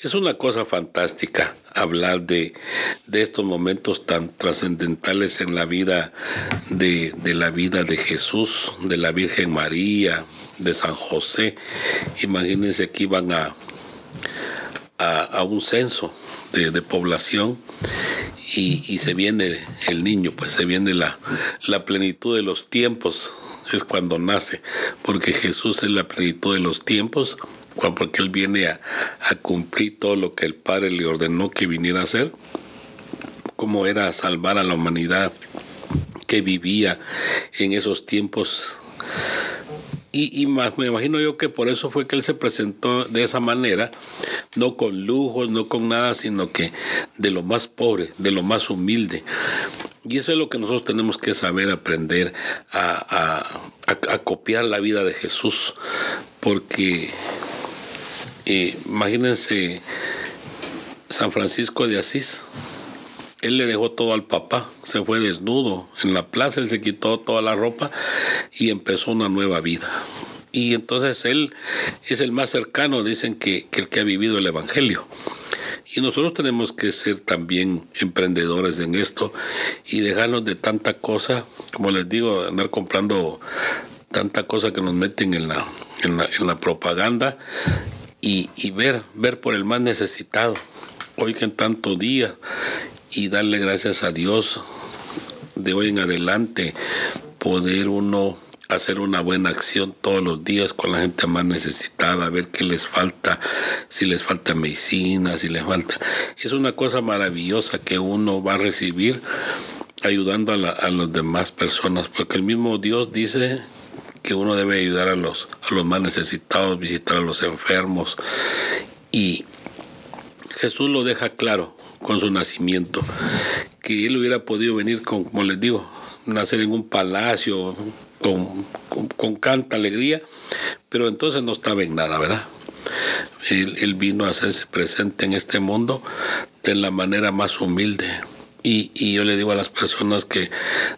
es una cosa fantástica hablar de, de estos momentos tan trascendentales en la vida de, de la vida de Jesús, de la Virgen María, de San José. Imagínense que iban a, a, un censo de, población y, se viene el niño, pues se viene la, la plenitud de los tiempos, es cuando nace, porque Jesús es la plenitud de los tiempos, porque Él viene a, a cumplir todo lo que el Padre le ordenó que viniera a hacer, como era salvar a la humanidad que vivía en esos tiempos y, más, me imagino yo que por eso fue que él se presentó de esa manera, no con lujos, no con nada, sino que de lo más pobre, de lo más humilde. Y eso es lo que nosotros tenemos que saber, aprender a, copiar la vida de Jesús, porque eh, imagínense San Francisco de Asís, él le dejó todo al papá, se fue desnudo en la plaza, él se quitó toda la ropa y empezó una nueva vida. Y entonces él es el más cercano, dicen que, el que ha vivido el Evangelio. Y nosotros tenemos que ser también emprendedores en esto y dejarnos de tanta cosa, como les digo, andar comprando tanta cosa que nos meten en la, en la, propaganda y, y, ver, ver por el más necesitado. Hoy que en tanto día y darle gracias a Dios de hoy en adelante, poder uno hacer una buena acción todos los días con la gente más necesitada, ver qué les falta, si les falta medicina, si les falta. Es una cosa maravillosa que uno va a recibir ayudando a, a las demás personas, porque el mismo Dios dice que uno debe ayudar a los, a los más necesitados, visitar a los enfermos. Y Jesús lo deja claro con su nacimiento, que él hubiera podido venir con, como les digo, nacer en un palacio con, con, canta alegría, pero entonces no estaba en nada, ¿verdad? Él, él, vino a hacerse presente en este mundo de la manera más humilde. Y, y yo le digo a las personas que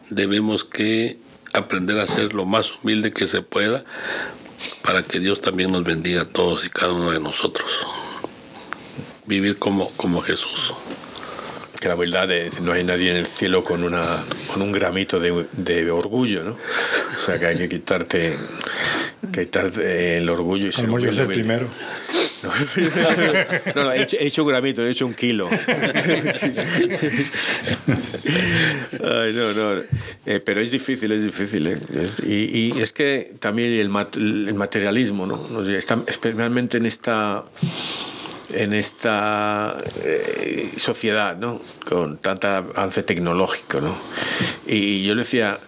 debemos que aprender a ser lo más humilde que se pueda para que Dios también nos bendiga a todos y cada uno de nosotros. Vivir como, como Jesús que la verdad es no hay nadie en el cielo con una con un gramito de, de orgullo, ¿no? O sea que hay que quitarte, quitarte el orgullo y ser el primero. No, no, he, hecho, un gramito, he hecho un kilo. Ay, no, no. Eh, pero es difícil, es difícil. ¿eh? Y, y, es que también el, el materialismo, ¿no? Está, especialmente en esta en esta eh, sociedad, ¿no? Con tanta avance tecnológico, ¿no? Y yo le decía,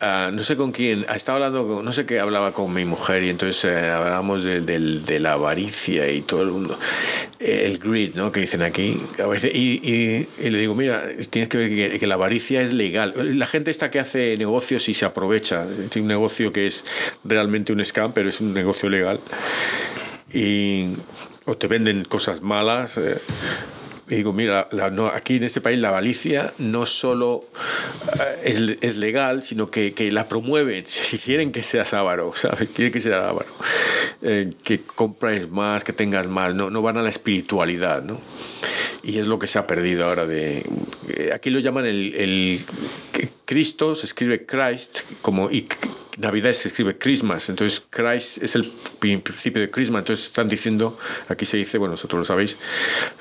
ah, no sé con quién, estaba hablando, no sé qué hablaba con mi mujer y entonces eh, hablábamos de, de, la avaricia y todo el mundo, el greed, ¿no? Que dicen aquí. Y, y, le digo, mira, tienes que ver que, la avaricia es legal. La gente está que hace negocios y se aprovecha. Tiene un negocio que es realmente un scam, pero es un negocio legal. Y o te venden cosas malas. Eh. Y digo, mira, no, aquí en este país la avaricia no solo eh, es, legal, sino que, que, la promueven. Si quieren que seas avaro, ¿sabes? Quieren que seas avaro. Eh, que compres más, que tengas más. No, no van a la espiritualidad, ¿no? Y es lo que se ha perdido ahora de... Aquí lo llaman el, Cristo, se escribe Christ, como, Navidad se escribe Christmas, entonces Christ es el principio de Christmas, entonces están diciendo, aquí se dice, bueno, vosotros lo sabéis,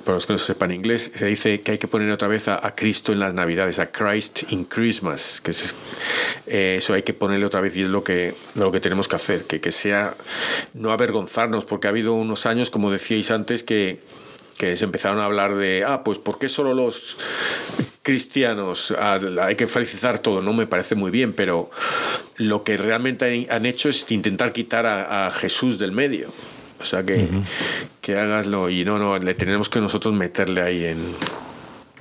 para los que no sepan inglés, se dice que hay que poner otra vez a, Cristo en las Navidades, a Christ in Christmas, que eh, eso hay que ponerle otra vez y es lo que, lo que tenemos que hacer, que, que sea no avergonzarnos, porque ha habido unos años, como decíais antes, que que se empezaron a hablar de, ah, pues ¿por qué solo los cristianos hay que felicitar todo? No me parece muy bien, pero lo que realmente han hecho es intentar quitar a, Jesús del medio. O sea, que, que hagaslo y no, no, le tenemos que nosotros meterle ahí en...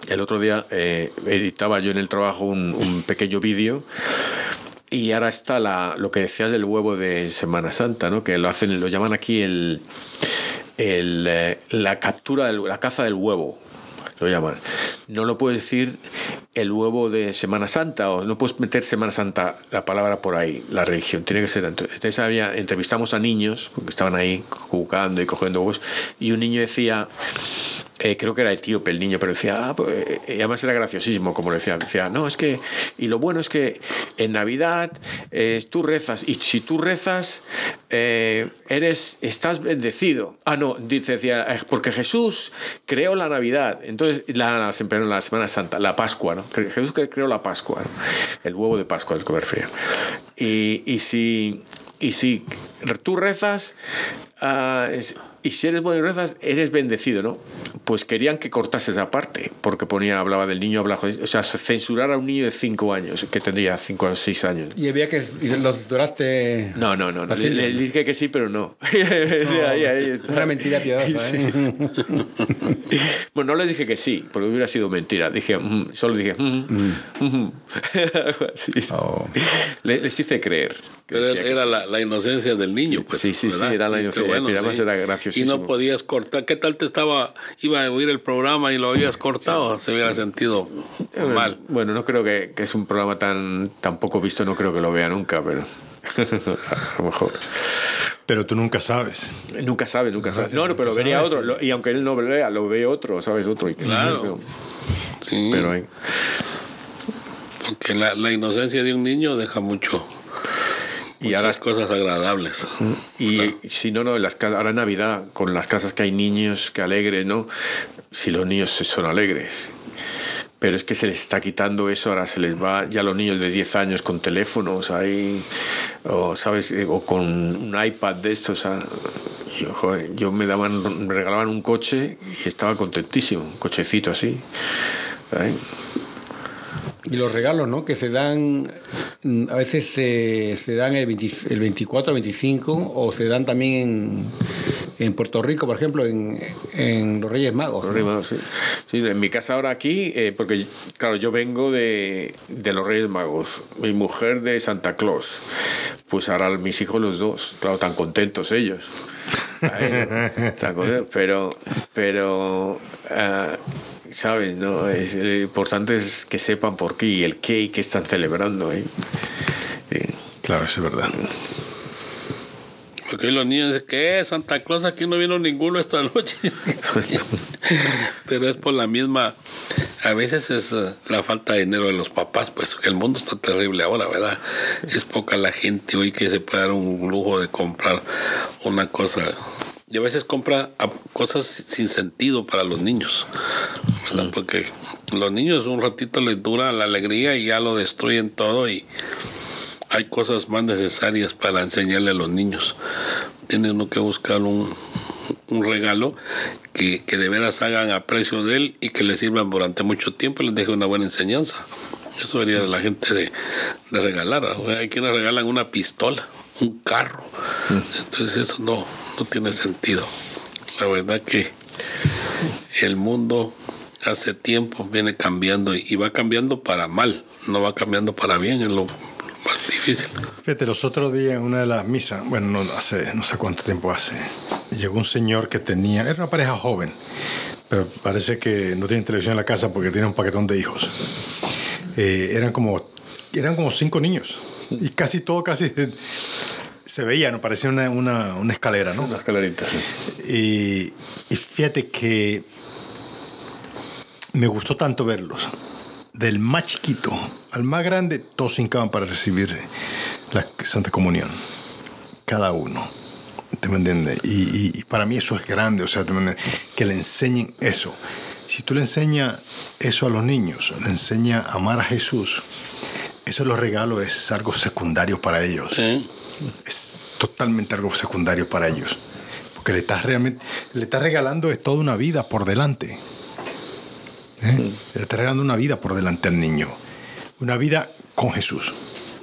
El otro día eh, editaba yo en el trabajo un, un pequeño vídeo y ahora está la, lo que decías del huevo de Semana Santa, ¿no? que lo, hacen, lo llaman aquí el el, eh, la captura, la caza del huevo, lo llaman. No lo puedes decir el huevo de Semana Santa o no puedes meter Semana Santa la palabra por ahí, la religión. Tiene que ser. Entonces había, entrevistamos a niños que estaban ahí jugando y cogiendo huevos y un niño decía eh, creo que era etíope el niño, pero decía, ah, pues, eh, además era graciosísimo, como decía, decía, no, es que, y lo bueno es que en Navidad eh, tú rezas, y si tú rezas, eres, estás bendecido. Ah, no, dice, decía, porque Jesús creó la Navidad, entonces, la, siempre la Semana Santa, la Pascua, ¿no? Jesús creó la Pascua, el huevo de Pascua del comer frío. Y, y, si, y si tú rezas, uh, y si eres bueno y rezas, eres bendecido, ¿no? Pues querían que cortase esa parte, porque ponía, hablaba del niño, hablaba, o sea, censurar a un niño de 5 años, que tendría 5 o 6 años. ¿Y había que lo censuraste? No, no, no, le, dije que sí, pero no. no una mentira piadosa, ¿eh? bueno, no les dije que sí, porque hubiera sido mentira. Dije, mm", solo dije, mm, mm. oh. les, hice creer. Era, la, la, inocencia del niño, pues. Sí, sí, sí, era la inocencia. Bueno, era gracioso y no podías cortar. ¿Qué tal te estaba, iba a oír el programa y lo habías cortado? Se hubiera sentido eh, mal. Bueno, no creo que, que, es un programa tan, tan poco visto, no creo que lo vea nunca, pero a lo mejor. Pero tú nunca sabes. Nunca sabes, nunca sabes. No, no pero vería otro. y aunque él no vea, lo ve otro, ¿sabes? Otro. claro. sí. Pero hay. Porque la, la inocencia de un niño deja mucho y ahora cosas agradables. Y si no, no, las, ahora en Navidad, con las casas que hay niños que alegres, ¿no? Si los niños son alegres. Pero es que se les está quitando eso, ahora se les va ya los niños de 10 años con teléfonos ahí, o, ¿sabes? Eh, o con un iPad de estos. yo, yo me daban, me regalaban un coche y estaba contentísimo, un cochecito así. Y los regalos, ¿no? Que se dan, mm, a veces se, se dan el, 24 25 o se dan también en, en Puerto Rico, por ejemplo, en, en los Reyes Magos. Los Reyes Magos, sí. sí. En mi casa ahora aquí, eh, porque claro, yo vengo de, de, los Reyes Magos, mi mujer de Santa Claus, pues ahora mis hijos los dos, claro, tan contentos ellos. Pero, pero uh, ¿sabes? No, lo importante es que sepan por qué y el qué y qué están celebrando. ¿eh? Claro, eso es verdad. Porque los niños dicen, ¿qué? Santa Claus aquí no vino ninguno esta noche. Pero es por la misma, a veces es eh, la falta de dinero de los papás, pues el mundo está terrible ahora, ¿verdad? Es poca la gente hoy que se puede dar un lujo de comprar una cosa. Y a veces compra cosas sin sentido para los niños. Porque los niños un ratito les dura la alegría y ya lo destruyen todo y hay cosas más necesarias para enseñarle a los niños. Tiene uno que buscar un, regalo que, de veras hagan aprecio de él y que le sirvan durante mucho tiempo y les deje una buena enseñanza. Eso debería de la gente de, regalar. Hay quienes regalan una pistola, un carro. Entonces eso no, no tiene sentido. La verdad que el mundo hace tiempo viene cambiando y va cambiando para mal, no va cambiando para bien, es lo, más difícil. Fíjate, los otros días en una de las misas, bueno, no, hace, no sé cuánto tiempo hace, llegó un señor que tenía, era una pareja joven, pero parece que no tiene televisión en la casa porque tiene un paquetón de hijos. Eh, eran, como, eran como cinco niños y casi todo, casi se veía, ¿no? Parecía una, una, una escalera, ¿no? Una escalerita, sí. Y, y fíjate que me gustó tanto verlos. Del más chiquito al más grande, todos hincaban para recibir la Santa Comunión. Cada uno. ¿Te me entiendes? Y, para mí eso es grande, o sea, que le enseñen eso. Si tú le enseñas eso a los niños, le enseñas a amar a Jesús, eso los regalos es algo secundario para ellos. Es totalmente algo secundario para ellos. Porque le estás, realmente, le estás regalando es toda una vida por delante. ¿Eh? Le estás regalando una vida por delante al niño. Una vida con Jesús.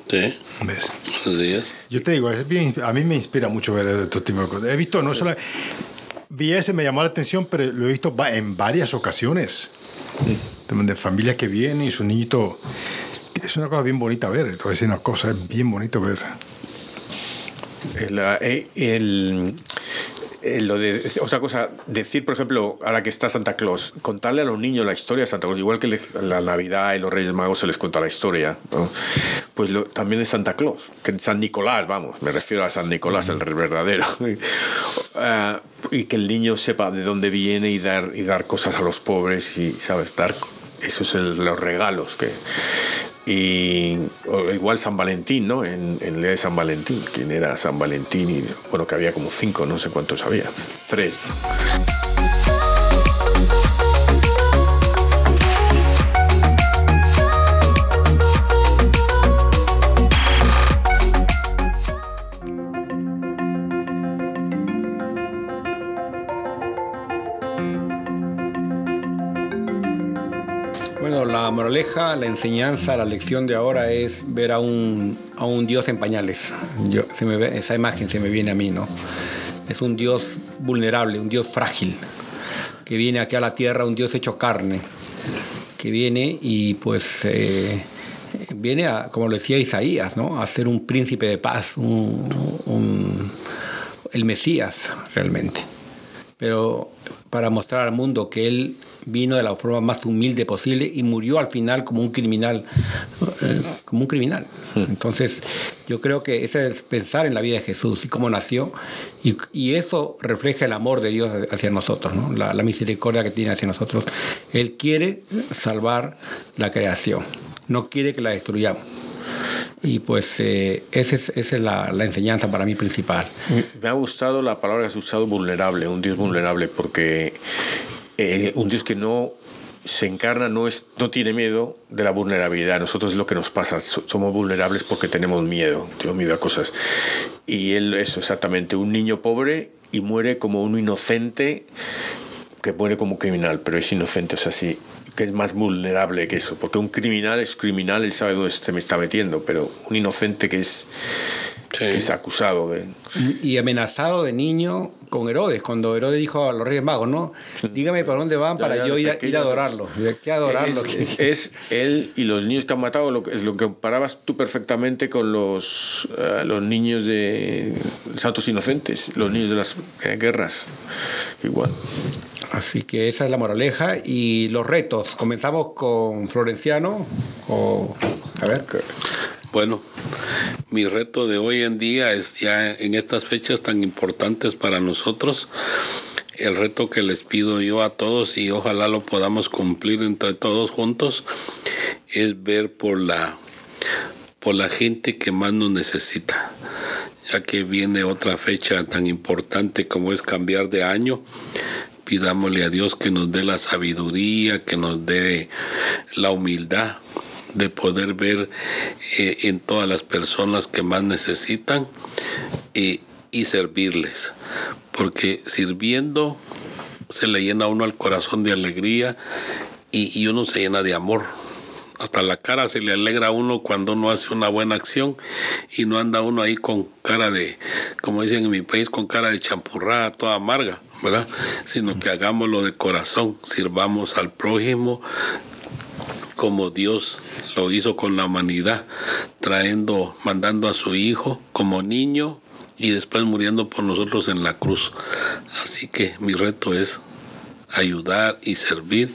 Sí. ¿Ves? Buenos días. Yo te digo, es bien, a mí me inspira mucho ver este tipo de cosas. He visto, no solo. Vi ese, me llamó la atención, pero lo he visto en varias ocasiones. De familias que vienen y su niñito. Es una cosa bien bonita ver. Te voy a decir una cosa, es bien bonito ver. el, eh, el eh, lo de, otra cosa, decir, por ejemplo, ahora que está Santa Claus, contarle a los niños la historia de Santa Claus, igual que la Navidad y los Reyes Magos se les cuenta la historia, pues también de Santa Claus, que San Nicolás, vamos, me refiero a San Nicolás, el verdadero, ah, y que el niño sepa de dónde viene y dar, y dar cosas a los pobres y, ¿sabes? Dar esos son los regalos que y igual San Valentín, ¿no? En, en de San Valentín, quién era San Valentín, y bueno, que había como cinco, no sé cuántos había, tres. Moraleja, la enseñanza, la lección de ahora es ver a un, a un Dios en pañales. Yo, esa imagen se me viene a mí, ¿no? Es un Dios vulnerable, un Dios frágil, que viene aquí a la tierra, un Dios hecho carne, que viene y pues eh, viene, a, como lo decía Isaías, ¿no? a ser un príncipe de paz, un, el Mesías realmente. Pero para mostrar al mundo que Él vino de la forma más humilde posible y murió al final como un criminal, eh, como un criminal. Entonces, yo creo que ese es pensar en la vida de Jesús y cómo nació, y, y eso refleja el amor de Dios hacia nosotros, ¿no? la, la, misericordia que tiene hacia nosotros. Él quiere salvar la creación, no quiere que la destruyamos. Y pues eh, esa es, esa es la, la, enseñanza para mí principal. Me ha gustado la palabra que has usado, vulnerable, un Dios vulnerable, porque eh, un Dios que no se encarna no, es, no tiene miedo de la vulnerabilidad. Nosotros es lo que nos pasa. Somos vulnerables porque tenemos miedo, tenemos miedo a cosas. Y él es exactamente un niño pobre y muere como un inocente que muere como criminal, pero es inocente, o sea, sí, que es más vulnerable que eso, porque un criminal es criminal, él sabe dónde se me está metiendo, pero un inocente que es que es acusado de... Y amenazado de niño con Herodes, cuando Herodes dijo a los Reyes Magos, ¿no? Dígame para dónde van para yo ir, a, adorarlo. ¿Qué adorarlo? Es, él y los niños que han matado, lo, es lo que comparabas tú perfectamente con los, eh, los niños de santos inocentes, los niños de las eh, guerras. Igual. Así que esa es la moraleja y los retos. Comenzamos con Florenciano. O, a ver. Bueno, mi reto de hoy en día es ya en estas fechas tan importantes para nosotros, el reto que les pido yo a todos y ojalá lo podamos cumplir entre todos juntos, es ver por la, por la gente que más nos necesita ya que viene otra fecha tan importante como es cambiar de año, pidámosle a Dios que nos dé la sabiduría, que nos dé la humildad de poder ver eh, en todas las personas que más necesitan y servirles. Porque sirviendo se le llena a uno al corazón de alegría y, y uno se llena de amor hasta la cara se le alegra a uno cuando uno hace una buena acción y no anda uno ahí con cara de, como dicen en mi país, con cara de champurrada toda amarga, ¿verdad? Sino que hagámoslo de corazón, sirvamos al prójimo, como Dios lo hizo con la humanidad, trayendo, mandando a su Hijo como niño y después muriendo por nosotros en la cruz. Así que mi reto es ayudar y servir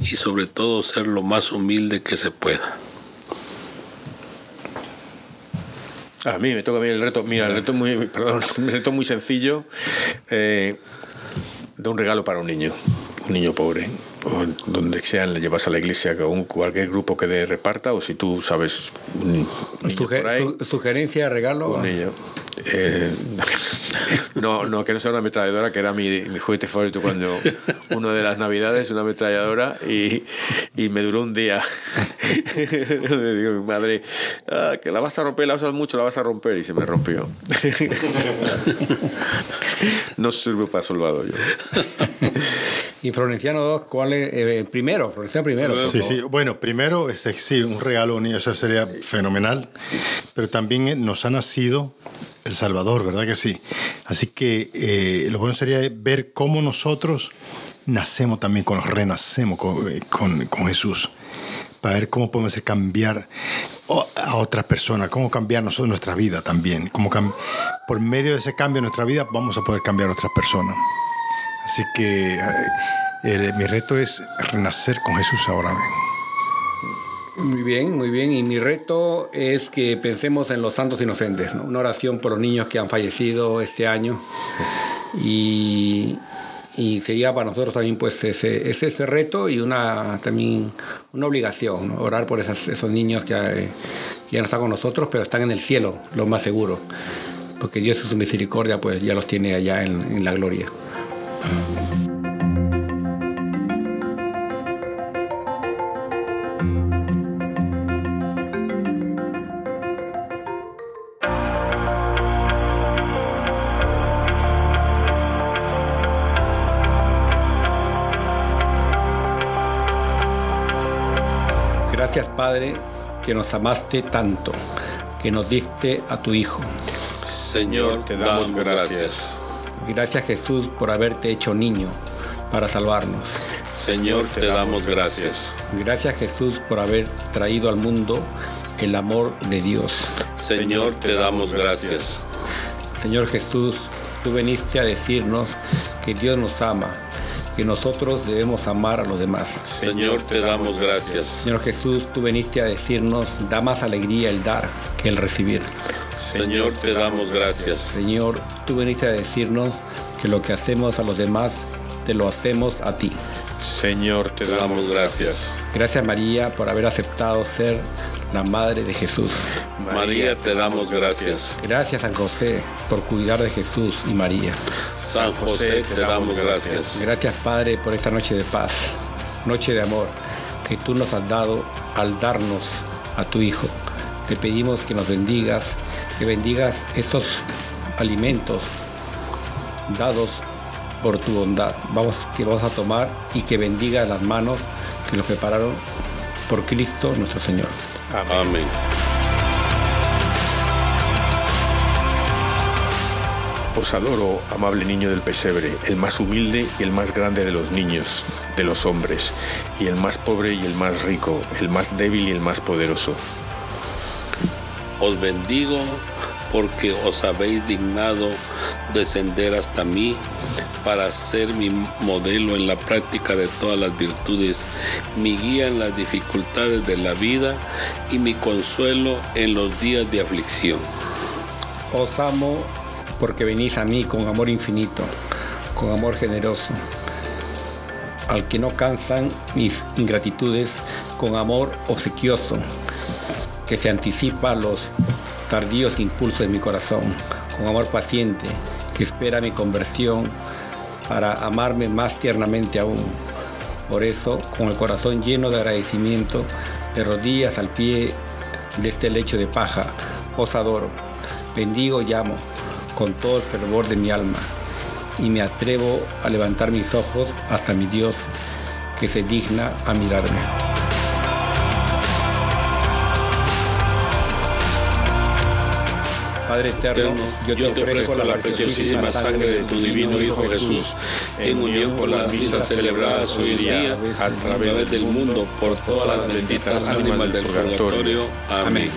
y sobre todo ser lo más humilde que se pueda. A mí me toca a mí el reto, mira, el reto muy, perdón, un reto muy sencillo eh, de un regalo para un niño, un niño pobre o donde sea, le llevas a la iglesia con cualquier grupo que de reparta, o si tú sabes. ¿Sugerencia regalo? Un niño. Eh, no, no, que no sea una ametralladora, que era mi, mi juguete favorito cuando una de las navidades, una ametralladora, y, y me duró un día. me digo mi madre, ah, que la vas a romper, la usas mucho, la vas a romper, y se me rompió. no sirve para soldado yo. Y Florenciano 2, ¿cuál es? Eh, primero, Florenciano primero. Sí, sí, bueno, primero, este, sí, un regalo, eso sería fenomenal, pero también nos ha nacido el Salvador, ¿verdad que sí? Así que eh, lo bueno sería ver cómo nosotros nacemos también, con, renacemos con, con, Jesús, para ver cómo podemos cambiar a otra persona, cómo cambiar nosotros nuestra vida también, cómo por medio de ese cambio en nuestra vida vamos a poder cambiar a otras personas. Así que eh, mi reto es renacer con Jesús ahora. Muy bien, muy bien. Y mi reto es que pensemos en los santos inocentes, una oración por los niños que han fallecido este año. Y, sería para nosotros también pues ese, ese, reto y una también una obligación, orar por esos niños que, ya no están con nosotros, pero están en el cielo, lo más seguro. Porque Dios en su misericordia pues ya los tiene allá en la gloria. Padre que nos amaste tanto, que nos diste a tu Hijo. Señor, te damos gracias. Gracias Jesús por haberte hecho niño para salvarnos. Señor, te damos gracias. Gracias Jesús por haber traído al mundo el amor de Dios. Señor, te damos gracias. Señor Jesús, tú veniste a decirnos que Dios nos ama que nosotros debemos amar a los demás. Señor, te damos gracias. Señor Jesús, tú veniste a decirnos, da más alegría el dar que el recibir. Señor, te damos gracias. Señor, tú veniste a decirnos que lo que hacemos a los demás, te lo hacemos a ti. Señor, te damos gracias. Gracias María por haber aceptado ser la Madre de Jesús. María, te damos gracias. Gracias San José por cuidar de Jesús y María. San José, te damos gracias. Gracias Padre por esta noche de paz, noche de amor que tú nos has dado al darnos a tu Hijo. Te pedimos que nos bendigas, que bendigas estos alimentos dados por tu bondad. Vamos, que vamos a tomar y que bendiga las manos que los prepararon por Cristo nuestro Señor. Amén. Os adoro, amable niño del pesebre, el más humilde y el más grande de los niños, de los hombres, y el más pobre y el más rico, el más débil y el más poderoso. Os bendigo porque os habéis dignado descender hasta mí para ser mi modelo en la práctica de todas las virtudes, mi guía en las dificultades de la vida y mi consuelo en los días de aflicción. Os amo porque venís a mí con amor infinito, con amor generoso, al que no cansan mis ingratitudes, con amor obsequioso, que se anticipa los tardíos impulsos de mi corazón, con amor paciente, que espera mi conversión para amarme más tiernamente aún. Por eso, con el corazón lleno de agradecimiento, de rodillas al pie de este lecho de paja, os adoro, bendigo y amo con todo el fervor de mi alma y me atrevo a levantar mis ojos hasta mi Dios que se digna a mirarme. Padre eterno, yo te, ofrezco la preciosísima sangre de tu divino Hijo Jesús, en unión con las misas celebradas hoy día a través del mundo por todas las benditas ánimas del purgatorio. Amén.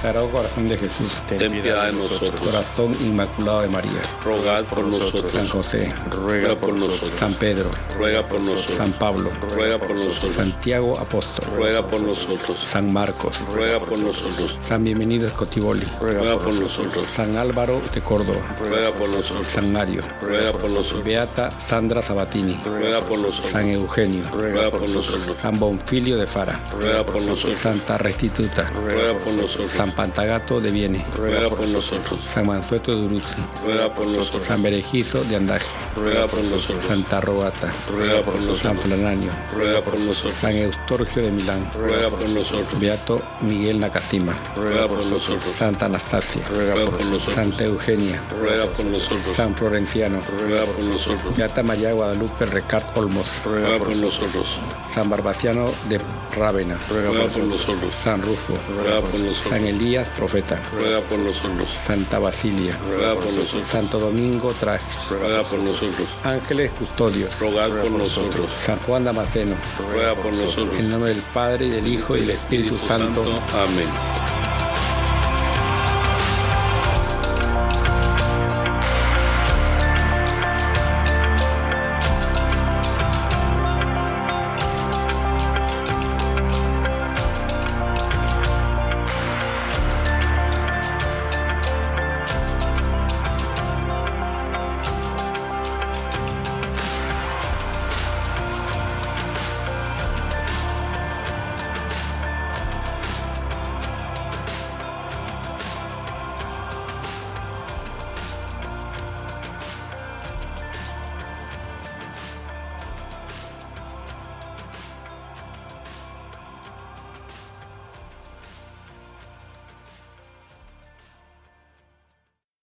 Sagrado Corazón de Jesús, ten piedad de nosotros. Corazón Inmaculado de María, rogad por nosotros. San José, ruega por nosotros. San Pedro, ruega por nosotros. San Pablo, ruega por nosotros. Santiago Apóstol, ruega por nosotros. San Marcos, ruega por nosotros. San Bienvenido Escotiboli, ruega por nosotros. San Álvaro de Córdoba, ruega por nosotros. San Mario, ruega por nosotros. Beata Sandra Sabatini, ruega por nosotros. San Eugenio, ruega por nosotros. San Bonfilio de Fara, ruega por nosotros. Santa Restituta, ruega por nosotros. San Pantagato de Viene, ruega por nosotros. San Mansueto de Uruzzi, ruega por nosotros. San Berejizo de Andaje, ruega por nosotros. Santa Rogata, ruega por nosotros. San Flananio, ruega por nosotros. San Eustorgio de Milán, ruega por nosotros. Beato Miguel Nakasima, ruega por nosotros. Santa Anastasia, ruega por nosotros. Santa Eugenia, ruega por nosotros. San Florenciano, ruega por nosotros. Beata María Guadalupe Recart Olmos, ruega por nosotros. San Barbaciano de Rávena, ruega por nosotros. San Rufo, ruega por nosotros. San Elías Profeta, ruega por nosotros. Santa Basilia, ruega por nosotros. Santo Domingo Trajes, ruega por nosotros. Ángeles Custodios, rogad por nosotros. San Juan Damasceno, ruega por nosotros. En nombre del Padre y del Hijo y del Espíritu, Santo. Amén.